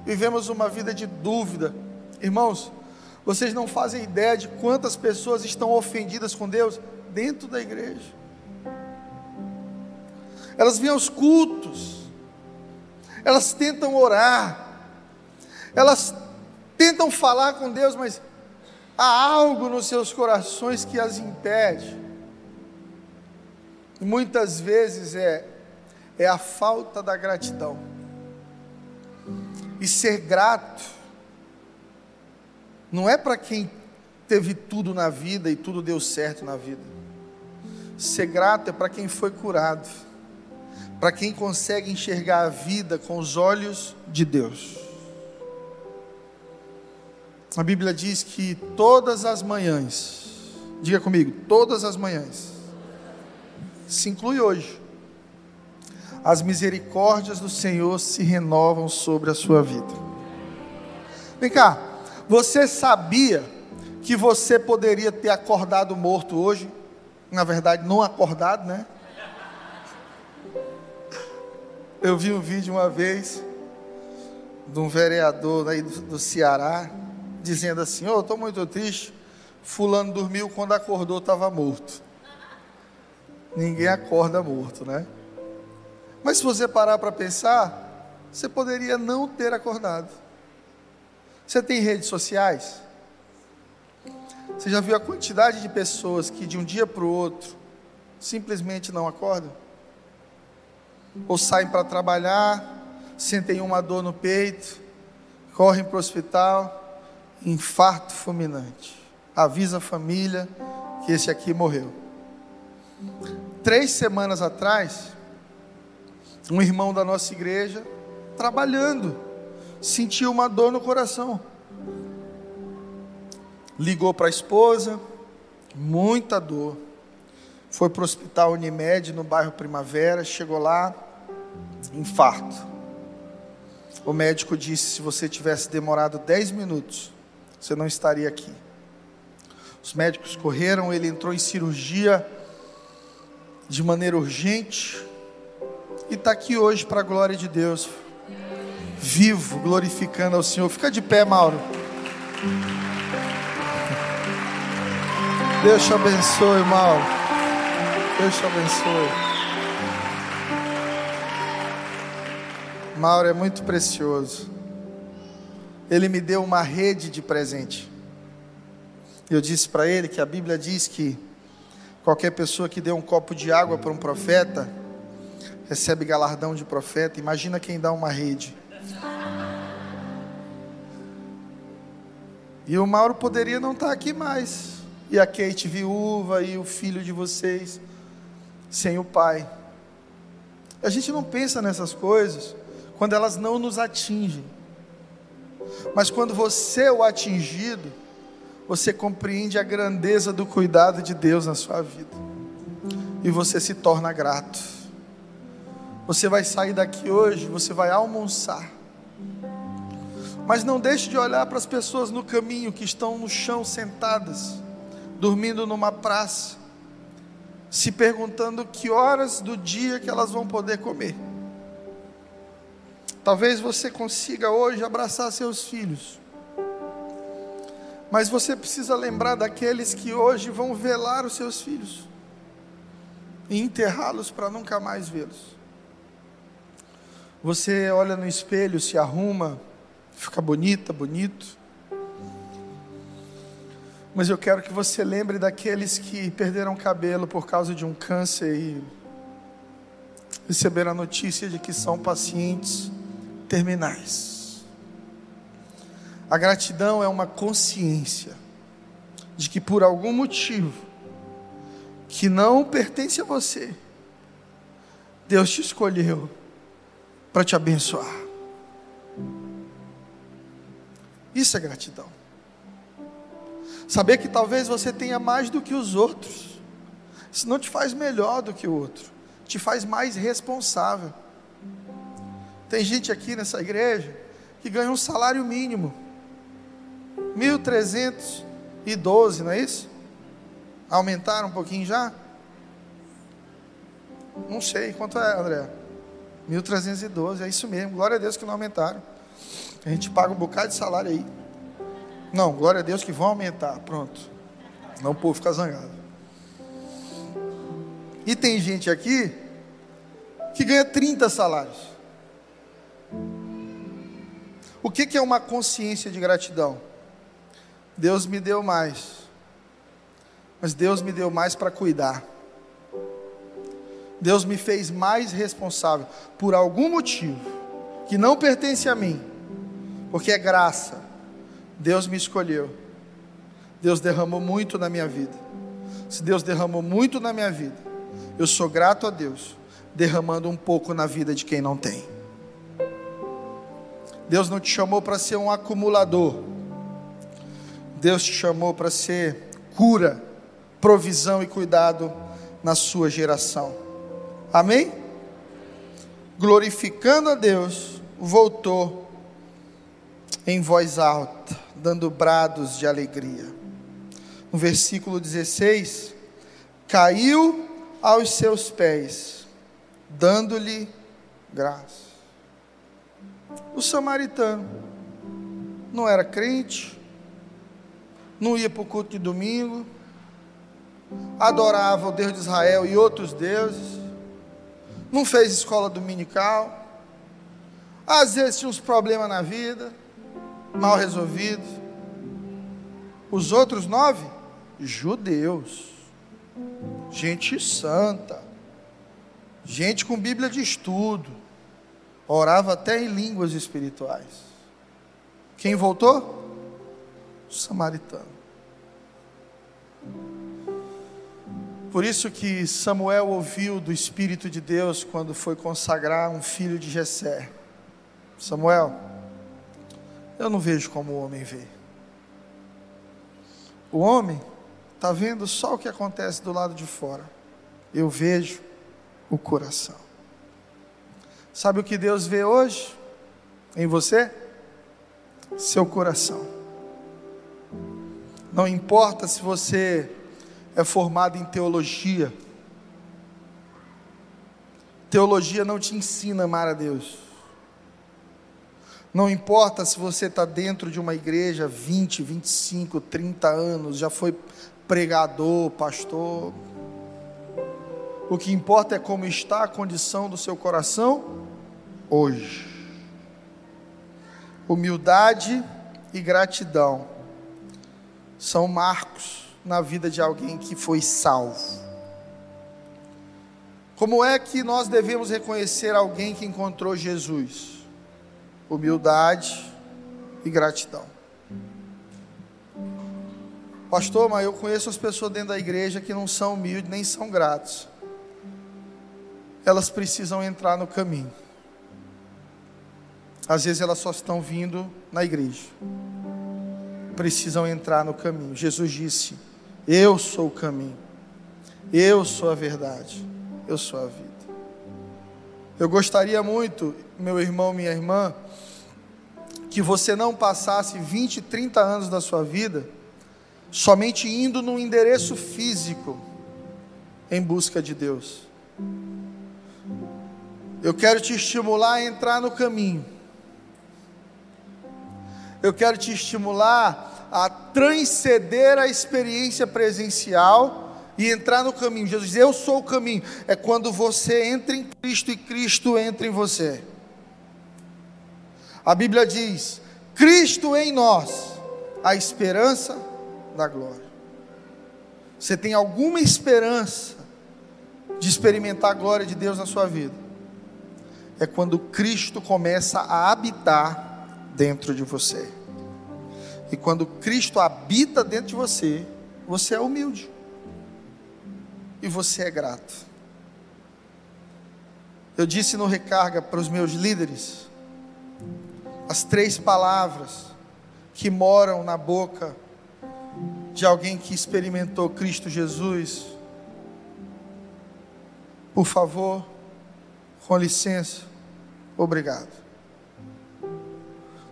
Speaker 1: Vivemos uma vida de dúvida. Irmãos, vocês não fazem ideia de quantas pessoas estão ofendidas com Deus dentro da igreja. Elas vêm aos cultos, elas tentam orar, elas tentam falar com Deus, mas há algo nos seus corações que as impede. Muitas vezes é, é a falta da gratidão. E ser grato não é para quem teve tudo na vida e tudo deu certo na vida. Ser grato é para quem foi curado, para quem consegue enxergar a vida com os olhos de Deus. A Bíblia diz que todas as manhãs, diga comigo, todas as manhãs, se inclui hoje, as misericórdias do Senhor se renovam sobre a sua vida. Vem cá, você sabia que você poderia ter acordado morto hoje? Na verdade, não acordado, né? Eu vi um vídeo uma vez de um vereador aí do, do Ceará dizendo assim: "Oh, estou muito triste. Fulano dormiu quando acordou estava morto." Ninguém acorda morto, né? Mas se você parar para pensar, você poderia não ter acordado. Você tem redes sociais? Você já viu a quantidade de pessoas que de um dia para o outro simplesmente não acordam? Ou saem para trabalhar, sentem uma dor no peito, correm para o hospital, infarto fulminante. Avisa a família que esse aqui morreu. Três semanas atrás, um irmão da nossa igreja, trabalhando, sentiu uma dor no coração. Ligou para a esposa, muita dor. Foi para o hospital Unimed no bairro Primavera, chegou lá, infarto. O médico disse: se você tivesse demorado 10 minutos, você não estaria aqui. Os médicos correram, ele entrou em cirurgia de maneira urgente. e está aqui hoje para a glória de Deus, vivo, glorificando ao Senhor. Fica de pé, Mauro. Deus te abençoe, Mauro. Deus te abençoe. Mauro é muito precioso. Ele me deu uma rede de presente. Eu disse para ele que a Bíblia diz que qualquer pessoa que dê um copo de água para um profeta recebe galardão de profeta. Imagina quem dá uma rede. E o Mauro poderia não estar aqui mais. E a Kate viúva e o filho de vocês sem o pai. A gente não pensa nessas coisas quando elas não nos atingem. Mas quando você é o atingido, você compreende a grandeza do cuidado de Deus na sua vida. E você se torna grato. Você vai sair daqui hoje, você vai almoçar. Mas não deixe de olhar para as pessoas no caminho que estão no chão sentadas, dormindo numa praça, se perguntando que horas do dia que elas vão poder comer. Talvez você consiga hoje abraçar seus filhos mas você precisa lembrar daqueles que hoje vão velar os seus filhos e enterrá-los para nunca mais vê-los. Você olha no espelho, se arruma, fica bonita, bonito. Mas eu quero que você lembre daqueles que perderam cabelo por causa de um câncer e receberam a notícia de que são pacientes terminais. A gratidão é uma consciência de que por algum motivo que não pertence a você, Deus te escolheu para te abençoar. Isso é gratidão. Saber que talvez você tenha mais do que os outros, isso não te faz melhor do que o outro, te faz mais responsável. Tem gente aqui nessa igreja que ganha um salário mínimo 1312, não é isso? Aumentaram um pouquinho já? Não sei, quanto é, André? 1312, é isso mesmo. Glória a Deus que não aumentaram. A gente paga um bocado de salário aí. Não, glória a Deus que vão aumentar. Pronto. Não o povo fica zangado. E tem gente aqui que ganha 30 salários. O que, que é uma consciência de gratidão? Deus me deu mais. Mas Deus me deu mais para cuidar. Deus me fez mais responsável por algum motivo que não pertence a mim, porque é graça. Deus me escolheu. Deus derramou muito na minha vida. Se Deus derramou muito na minha vida, eu sou grato a Deus, derramando um pouco na vida de quem não tem. Deus não te chamou para ser um acumulador. Deus te chamou para ser cura, provisão e cuidado na sua geração. Amém? Glorificando a Deus, voltou em voz alta, dando brados de alegria. No versículo 16, caiu aos seus pés, dando-lhe graça. O samaritano não era crente, não ia para o culto de domingo, adorava o Deus de Israel e outros deuses, não fez escola dominical, às vezes tinha uns problemas na vida, mal resolvidos. Os outros nove, judeus, gente santa, gente com Bíblia de estudo, orava até em línguas espirituais. Quem voltou? samaritano. Por isso que Samuel ouviu do Espírito de Deus quando foi consagrar um filho de Jessé. Samuel, eu não vejo como o homem vê. O homem está vendo só o que acontece do lado de fora. Eu vejo o coração. Sabe o que Deus vê hoje em você? Seu coração. Não importa se você é formado em teologia. teologia não te ensina a amar a Deus. Não importa se você está dentro de uma igreja 20, 25, 30 anos, já foi pregador, pastor. O que importa é como está a condição do seu coração hoje. Humildade e gratidão são marcos na vida de alguém que foi salvo. Como é que nós devemos reconhecer alguém que encontrou Jesus? humildade e gratidão. Pastor, mas eu conheço as pessoas dentro da igreja que não são humildes nem são gratos. Elas precisam entrar no caminho. Às vezes elas só estão vindo na igreja. Precisam entrar no caminho. Jesus disse: Eu sou o caminho. Eu sou a verdade. Eu sou a vida. Eu gostaria muito, meu irmão, minha irmã, que você não passasse 20, 30 anos da sua vida somente indo num endereço físico em busca de Deus. Eu quero te estimular a entrar no caminho. Eu quero te estimular a transcender a experiência presencial e entrar no caminho. Jesus diz: Eu sou o caminho. É quando você entra em Cristo e Cristo entra em você. A Bíblia diz: Cristo em nós, a esperança da glória. Você tem alguma esperança de experimentar a glória de Deus na sua vida? É quando Cristo começa a habitar dentro de você. E quando Cristo habita dentro de você, você é humilde. E você é grato. Eu disse no recarga para os meus líderes, as três palavras que moram na boca de alguém que experimentou Cristo Jesus. Por favor, com licença, obrigado.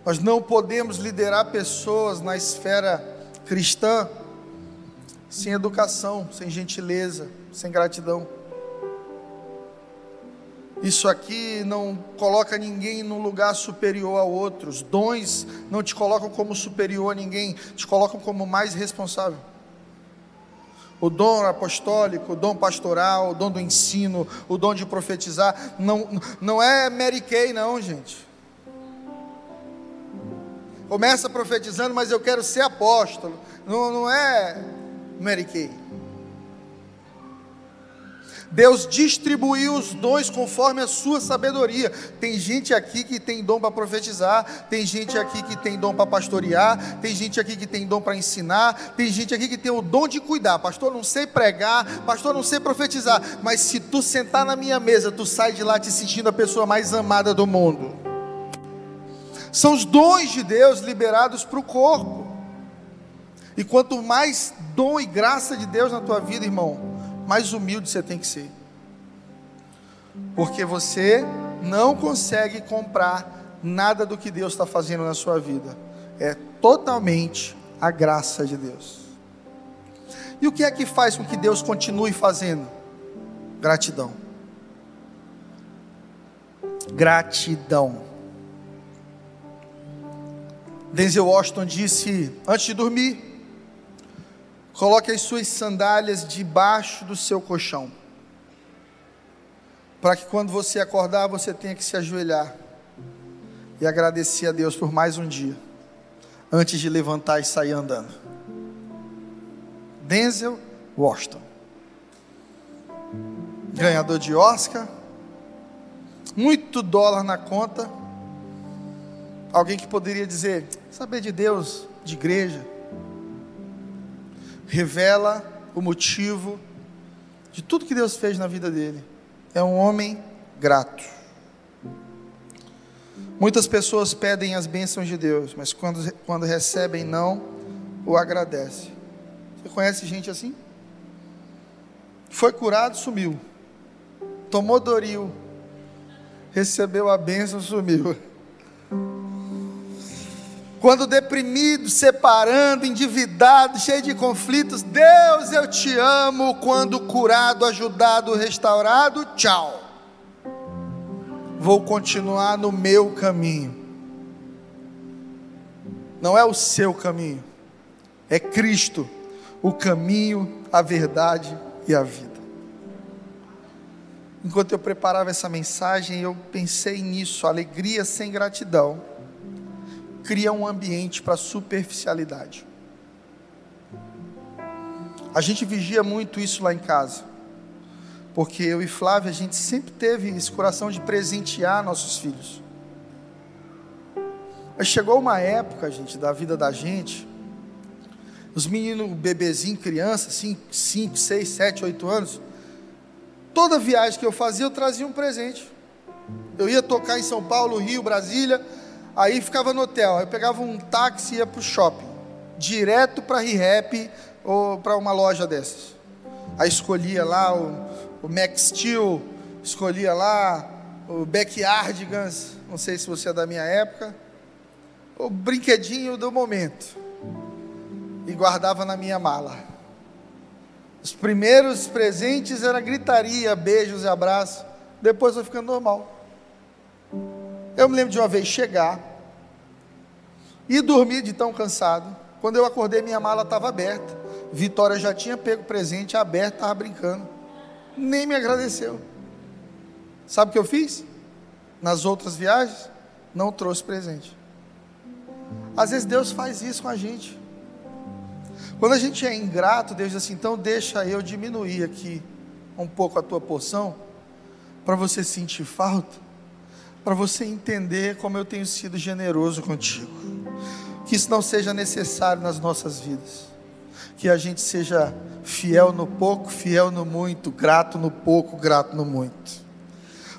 Speaker 1: Nós não podemos liderar pessoas na esfera cristã sem educação, sem gentileza, sem gratidão. Isso aqui não coloca ninguém num lugar superior a outros. Dons não te colocam como superior a ninguém, te colocam como mais responsável. O dom apostólico, o dom pastoral, o dom do ensino, o dom de profetizar, não, não é Mary Kay, não, gente. Começa profetizando, mas eu quero ser apóstolo. Não, não é Mary Kay. Deus distribuiu os dons conforme a sua sabedoria. Tem gente aqui que tem dom para profetizar, tem gente aqui que tem dom para pastorear, tem gente aqui que tem dom para ensinar, tem gente aqui que tem o dom de cuidar. Pastor, não sei pregar, pastor, não sei profetizar, mas se tu sentar na minha mesa, tu sai de lá te sentindo a pessoa mais amada do mundo. São os dons de Deus liberados para o corpo. E quanto mais dom e graça de Deus na tua vida, irmão, mais humilde você tem que ser. Porque você não consegue comprar nada do que Deus está fazendo na sua vida. É totalmente a graça de Deus. E o que é que faz com que Deus continue fazendo? Gratidão. Gratidão. Denzel Washington disse antes de dormir: Coloque as suas sandálias debaixo do seu colchão. Para que quando você acordar, você tenha que se ajoelhar e agradecer a Deus por mais um dia, antes de levantar e sair andando. Denzel Washington, ganhador de Oscar, muito dólar na conta. Alguém que poderia dizer: saber de Deus, de igreja, revela o motivo de tudo que Deus fez na vida dele. É um homem grato. Muitas pessoas pedem as bênçãos de Deus, mas quando, quando recebem, não o agradecem. Você conhece gente assim? Foi curado, sumiu. Tomou Doril, recebeu a bênção, sumiu. Quando deprimido, separando, endividado, cheio de conflitos, Deus, eu te amo. Quando curado, ajudado, restaurado, tchau. vou continuar no meu caminho. Não é o seu caminho, é Cristo, o caminho, a verdade e a vida. Enquanto eu preparava essa mensagem, eu pensei nisso: alegria sem gratidão cria um ambiente para superficialidade. A gente vigia muito isso lá em casa, porque eu e Flávia, a gente sempre teve esse coração de presentear nossos filhos. Mas chegou uma época, gente, da vida da gente, os meninos, bebezinho, criança, 5, 6, 7, 8 anos, toda viagem que eu fazia, eu trazia um presente. Eu ia tocar em São Paulo, Rio, Brasília, Aí ficava no hotel, eu pegava um táxi e ia para o shopping, direto para ReHap ou para uma loja dessas. Aí escolhia lá o, o Max Steel, escolhia lá o Backyardigans, não sei se você é da minha época, o brinquedinho do momento, e guardava na minha mala. Os primeiros presentes era gritaria, beijos e abraços, depois foi ficando normal. Eu me lembro de uma vez chegar e dormir de tão cansado. Quando eu acordei, minha mala estava aberta. Vitória já tinha pego presente aberto, estava brincando. Nem me agradeceu. Sabe o que eu fiz? Nas outras viagens, não trouxe presente. Às vezes Deus faz isso com a gente. Quando a gente é ingrato, Deus diz assim: então deixa eu diminuir aqui um pouco a tua porção, para você sentir falta para você entender como eu tenho sido generoso contigo. Que isso não seja necessário nas nossas vidas. Que a gente seja fiel no pouco, fiel no muito, grato no pouco, grato no muito.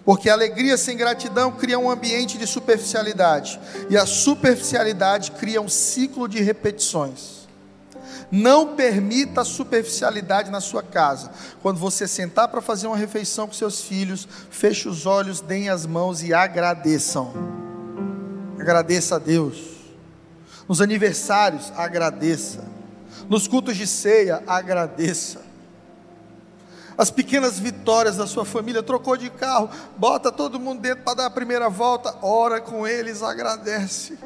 Speaker 1: Porque a alegria sem gratidão cria um ambiente de superficialidade, e a superficialidade cria um ciclo de repetições. Não permita superficialidade na sua casa. Quando você sentar para fazer uma refeição com seus filhos, feche os olhos, deem as mãos e agradeçam. Agradeça a Deus. Nos aniversários, agradeça. Nos cultos de ceia, agradeça. As pequenas vitórias da sua família, trocou de carro, bota todo mundo dentro para dar a primeira volta, ora com eles, agradece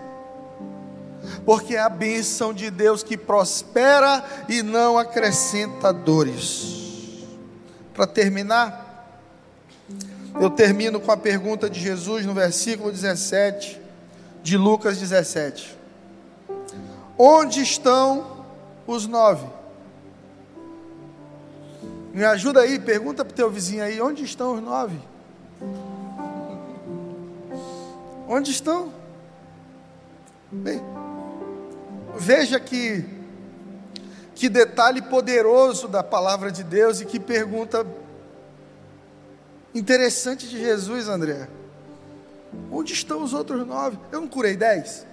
Speaker 1: porque é a bênção de Deus que prospera e não acrescenta dores. Para terminar, eu termino com a pergunta de Jesus no versículo 17 de Lucas 17: Onde estão os nove? Me ajuda aí, pergunta para o teu vizinho aí: onde estão os nove? Onde estão? Bem, Veja que que detalhe poderoso da palavra de Deus e que pergunta interessante de Jesus, André. Onde estão os outros nove? Eu não curei dez?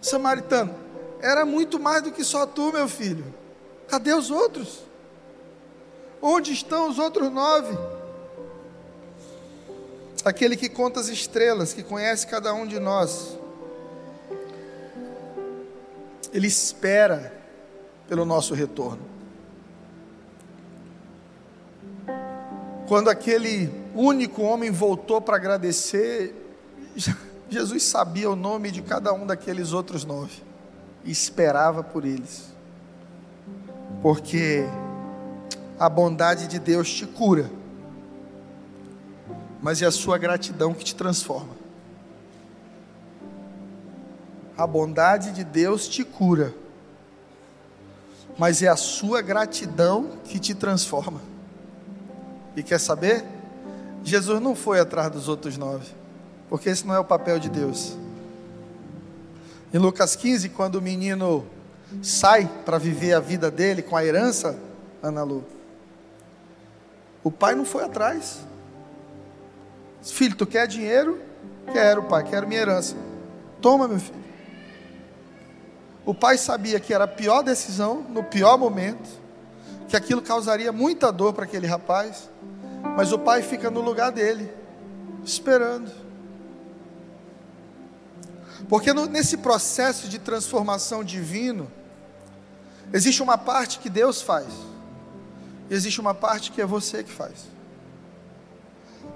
Speaker 1: Samaritano, era muito mais do que só tu, meu filho. Cadê os outros? Onde estão os outros nove? Aquele que conta as estrelas, que conhece cada um de nós ele espera pelo nosso retorno. Quando aquele único homem voltou para agradecer, Jesus sabia o nome de cada um daqueles outros nove e esperava por eles, porque a bondade de Deus te cura, mas é a sua gratidão que te transforma. A bondade de Deus te cura, mas é a sua gratidão que te transforma. E quer saber? Jesus não foi atrás dos outros nove, porque esse não é o papel de Deus. Em Lucas 15, quando o menino sai para viver a vida dele com a herança, Ana Lu, o pai não foi atrás. Filho, tu quer dinheiro? Quero, pai, quero minha herança. Toma, meu filho. O pai sabia que era a pior decisão, no pior momento, que aquilo causaria muita dor para aquele rapaz, mas o pai fica no lugar dele, esperando. Porque no, nesse processo de transformação divino, existe uma parte que Deus faz, e existe uma parte que é você que faz.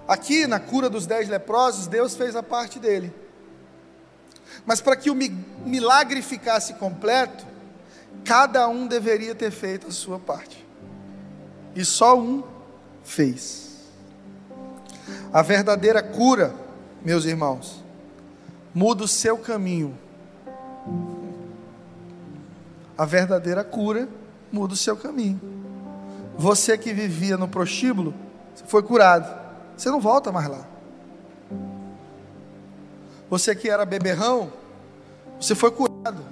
Speaker 1: Aqui na cura dos dez leprosos, Deus fez a parte dele. Mas para que o milagre ficasse completo, cada um deveria ter feito a sua parte. E só um fez. A verdadeira cura, meus irmãos, muda o seu caminho. A verdadeira cura muda o seu caminho. Você que vivia no prostíbulo, foi curado. Você não volta mais lá. Você que era beberrão, você foi curado.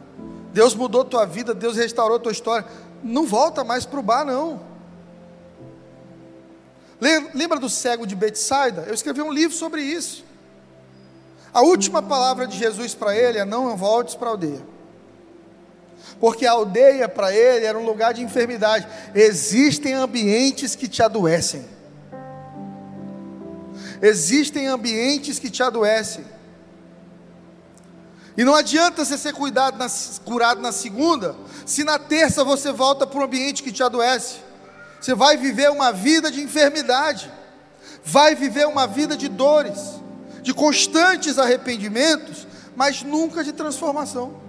Speaker 1: Deus mudou tua vida, Deus restaurou tua história. Não volta mais para o bar, não. Lembra do cego de Betsaida? Eu escrevi um livro sobre isso. A última palavra de Jesus para ele é: não voltes para a aldeia. Porque a aldeia para ele era um lugar de enfermidade. Existem ambientes que te adoecem. Existem ambientes que te adoecem. E não adianta você ser cuidado na, curado na segunda, se na terça você volta para um ambiente que te adoece. Você vai viver uma vida de enfermidade, vai viver uma vida de dores, de constantes arrependimentos, mas nunca de transformação.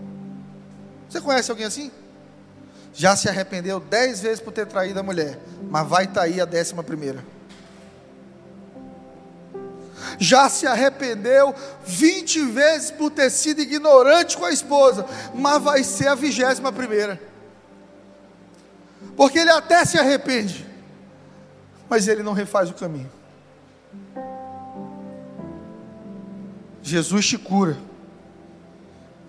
Speaker 1: Você conhece alguém assim? Já se arrependeu dez vezes por ter traído a mulher, mas vai estar tá aí a décima primeira já se arrependeu 20 vezes por ter sido ignorante com a esposa, mas vai ser a vigésima primeira. Porque ele até se arrepende, mas ele não refaz o caminho. Jesus te cura,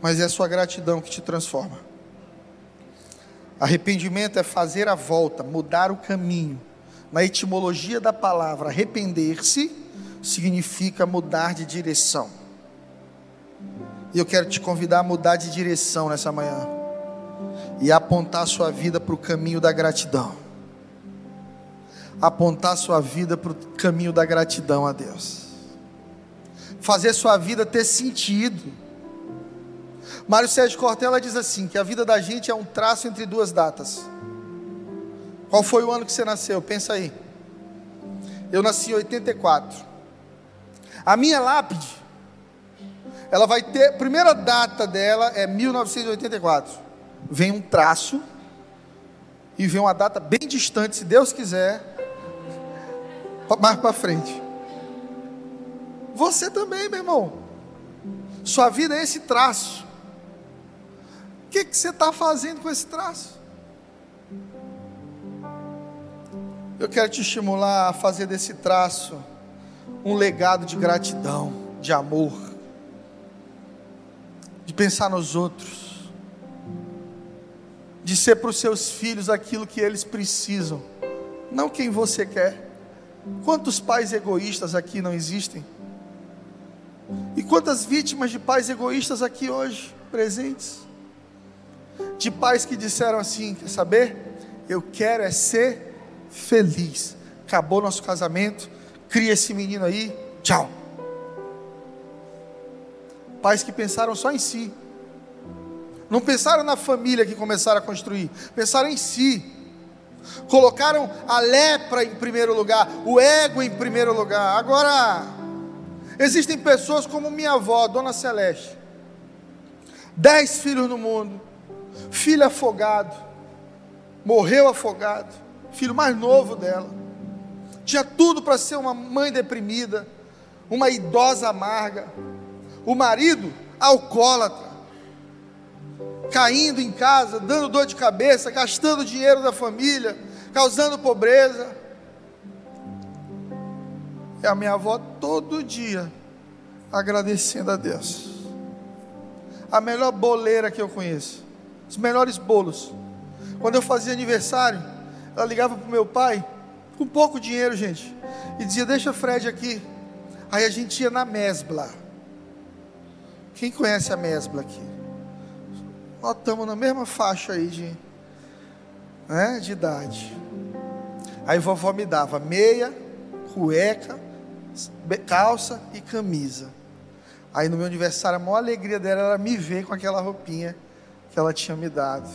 Speaker 1: mas é a sua gratidão que te transforma. Arrependimento é fazer a volta, mudar o caminho. Na etimologia da palavra arrepender-se, significa mudar de direção. E eu quero te convidar a mudar de direção nessa manhã e apontar sua vida para o caminho da gratidão. Apontar sua vida para o caminho da gratidão a Deus. Fazer sua vida ter sentido. Mário Sérgio Cortella diz assim: que a vida da gente é um traço entre duas datas. Qual foi o ano que você nasceu? Pensa aí. Eu nasci em 84. A minha lápide, ela vai ter, a primeira data dela é 1984. Vem um traço e vem uma data bem distante, se Deus quiser, mais para frente. Você também, meu irmão. Sua vida é esse traço. O que, que você está fazendo com esse traço? Eu quero te estimular a fazer desse traço um legado de gratidão, de amor, de pensar nos outros, de ser para os seus filhos aquilo que eles precisam, não quem você quer. Quantos pais egoístas aqui não existem? E quantas vítimas de pais egoístas aqui hoje presentes? De pais que disseram assim: quer saber? Eu quero é ser feliz. Acabou nosso casamento, cria esse menino aí, tchau. Pais que pensaram só em si, não pensaram na família que começaram a construir, pensaram em si. Colocaram a lepra em primeiro lugar, o ego em primeiro lugar. Agora, existem pessoas como minha avó, Dona Celeste, dez filhos no mundo, filho afogado, morreu afogado, filho mais novo dela tinha tudo para ser uma mãe deprimida, uma idosa amarga, o marido alcoólatra, caindo em casa, dando dor de cabeça, gastando dinheiro da família, causando pobreza. E a minha avó todo dia agradecendo a Deus. A melhor boleira que eu conheço, os melhores bolos. Quando eu fazia aniversário, ela ligava para o meu pai com pouco dinheiro, gente, e dizia: Deixa Fred aqui. Aí a gente ia na Mesbla. Quem conhece a Mesbla aqui? Nós estamos na mesma faixa aí de, né, de idade. Aí vovó me dava meia, cueca, calça e camisa. Aí no meu aniversário, a maior alegria dela era me ver com aquela roupinha que ela tinha me dado.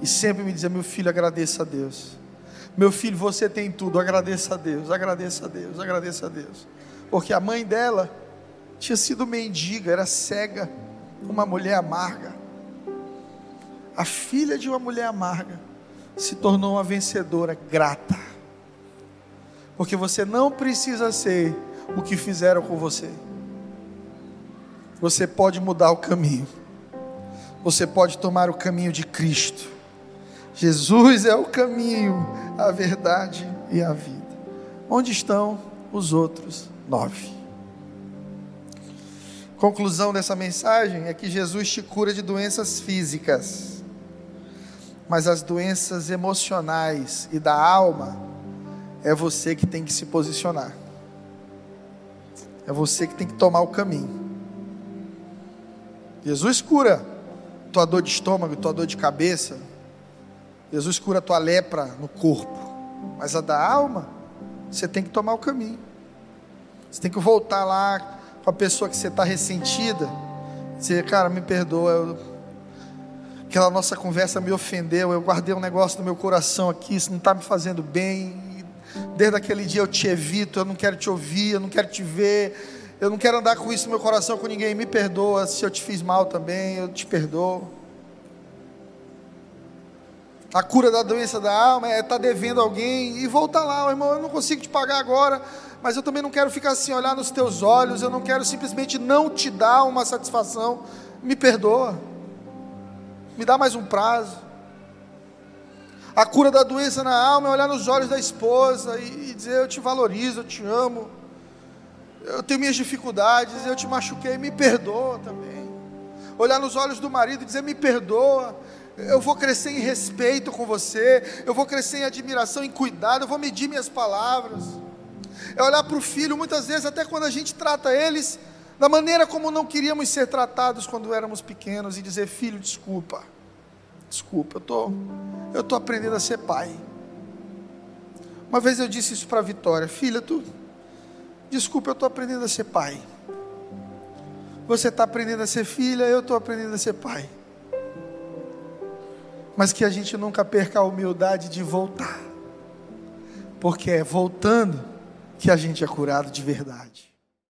Speaker 1: E sempre me dizia: Meu filho, agradeça a Deus Meu filho, você tem tudo, agradeça a Deus, agradeça a Deus, agradeça a Deus. Porque a mãe dela tinha sido mendiga, era cega, uma mulher amarga. A filha de uma mulher amarga se tornou uma vencedora grata. Porque você não precisa ser o que fizeram com você. Você pode mudar o caminho. Você pode tomar o caminho de Cristo. Jesus é o caminho, a verdade e a vida. Onde estão os outros nove? Conclusão dessa mensagem é que Jesus te cura de doenças físicas, mas as doenças emocionais e da alma é você que tem que se posicionar. É você que tem que tomar o caminho. Jesus cura tua dor de estômago, tua dor de cabeça. Jesus cura tua lepra no corpo. Mas a da alma, você tem que tomar o caminho. Você tem que voltar lá com a pessoa que você está ressentida. Dizer, cara, me perdoa. Eu... Aquela nossa conversa me ofendeu. Eu guardei um negócio no meu coração aqui. Isso não está me fazendo bem. Desde aquele dia eu te evito. Eu não quero te ouvir. Eu não quero te ver eu não quero andar com isso no meu coração com ninguém. Me perdoa se eu te fiz mal também, eu te perdoo. A cura da doença da alma é estar tá devendo alguém e voltar lá, irmão. Eu não consigo te pagar agora, mas eu também não quero ficar assim, olhar nos teus olhos. Eu não quero simplesmente não te dar uma satisfação. Me perdoa, me dá mais um prazo. A cura da doença na alma é olhar nos olhos da esposa e, e dizer: Eu te valorizo, eu te amo eu tenho minhas dificuldades, eu te machuquei, me perdoa também. Olhar nos olhos do marido e dizer: me perdoa. Eu vou crescer em respeito com você, eu vou crescer em admiração, em cuidado, eu vou medir minhas palavras. É olhar para o filho, muitas vezes, até quando a gente trata eles da maneira como não queríamos ser tratados quando éramos pequenos, e dizer: Filho, desculpa, desculpa, eu tô, estou tô aprendendo a ser pai. Uma vez eu disse isso para a Vitória: Filha, tu Desculpa, eu estou aprendendo a ser pai. Você está aprendendo a ser filha, eu estou aprendendo a ser pai. Mas que a gente nunca perca a humildade de voltar. Porque é voltando que a gente é curado de verdade.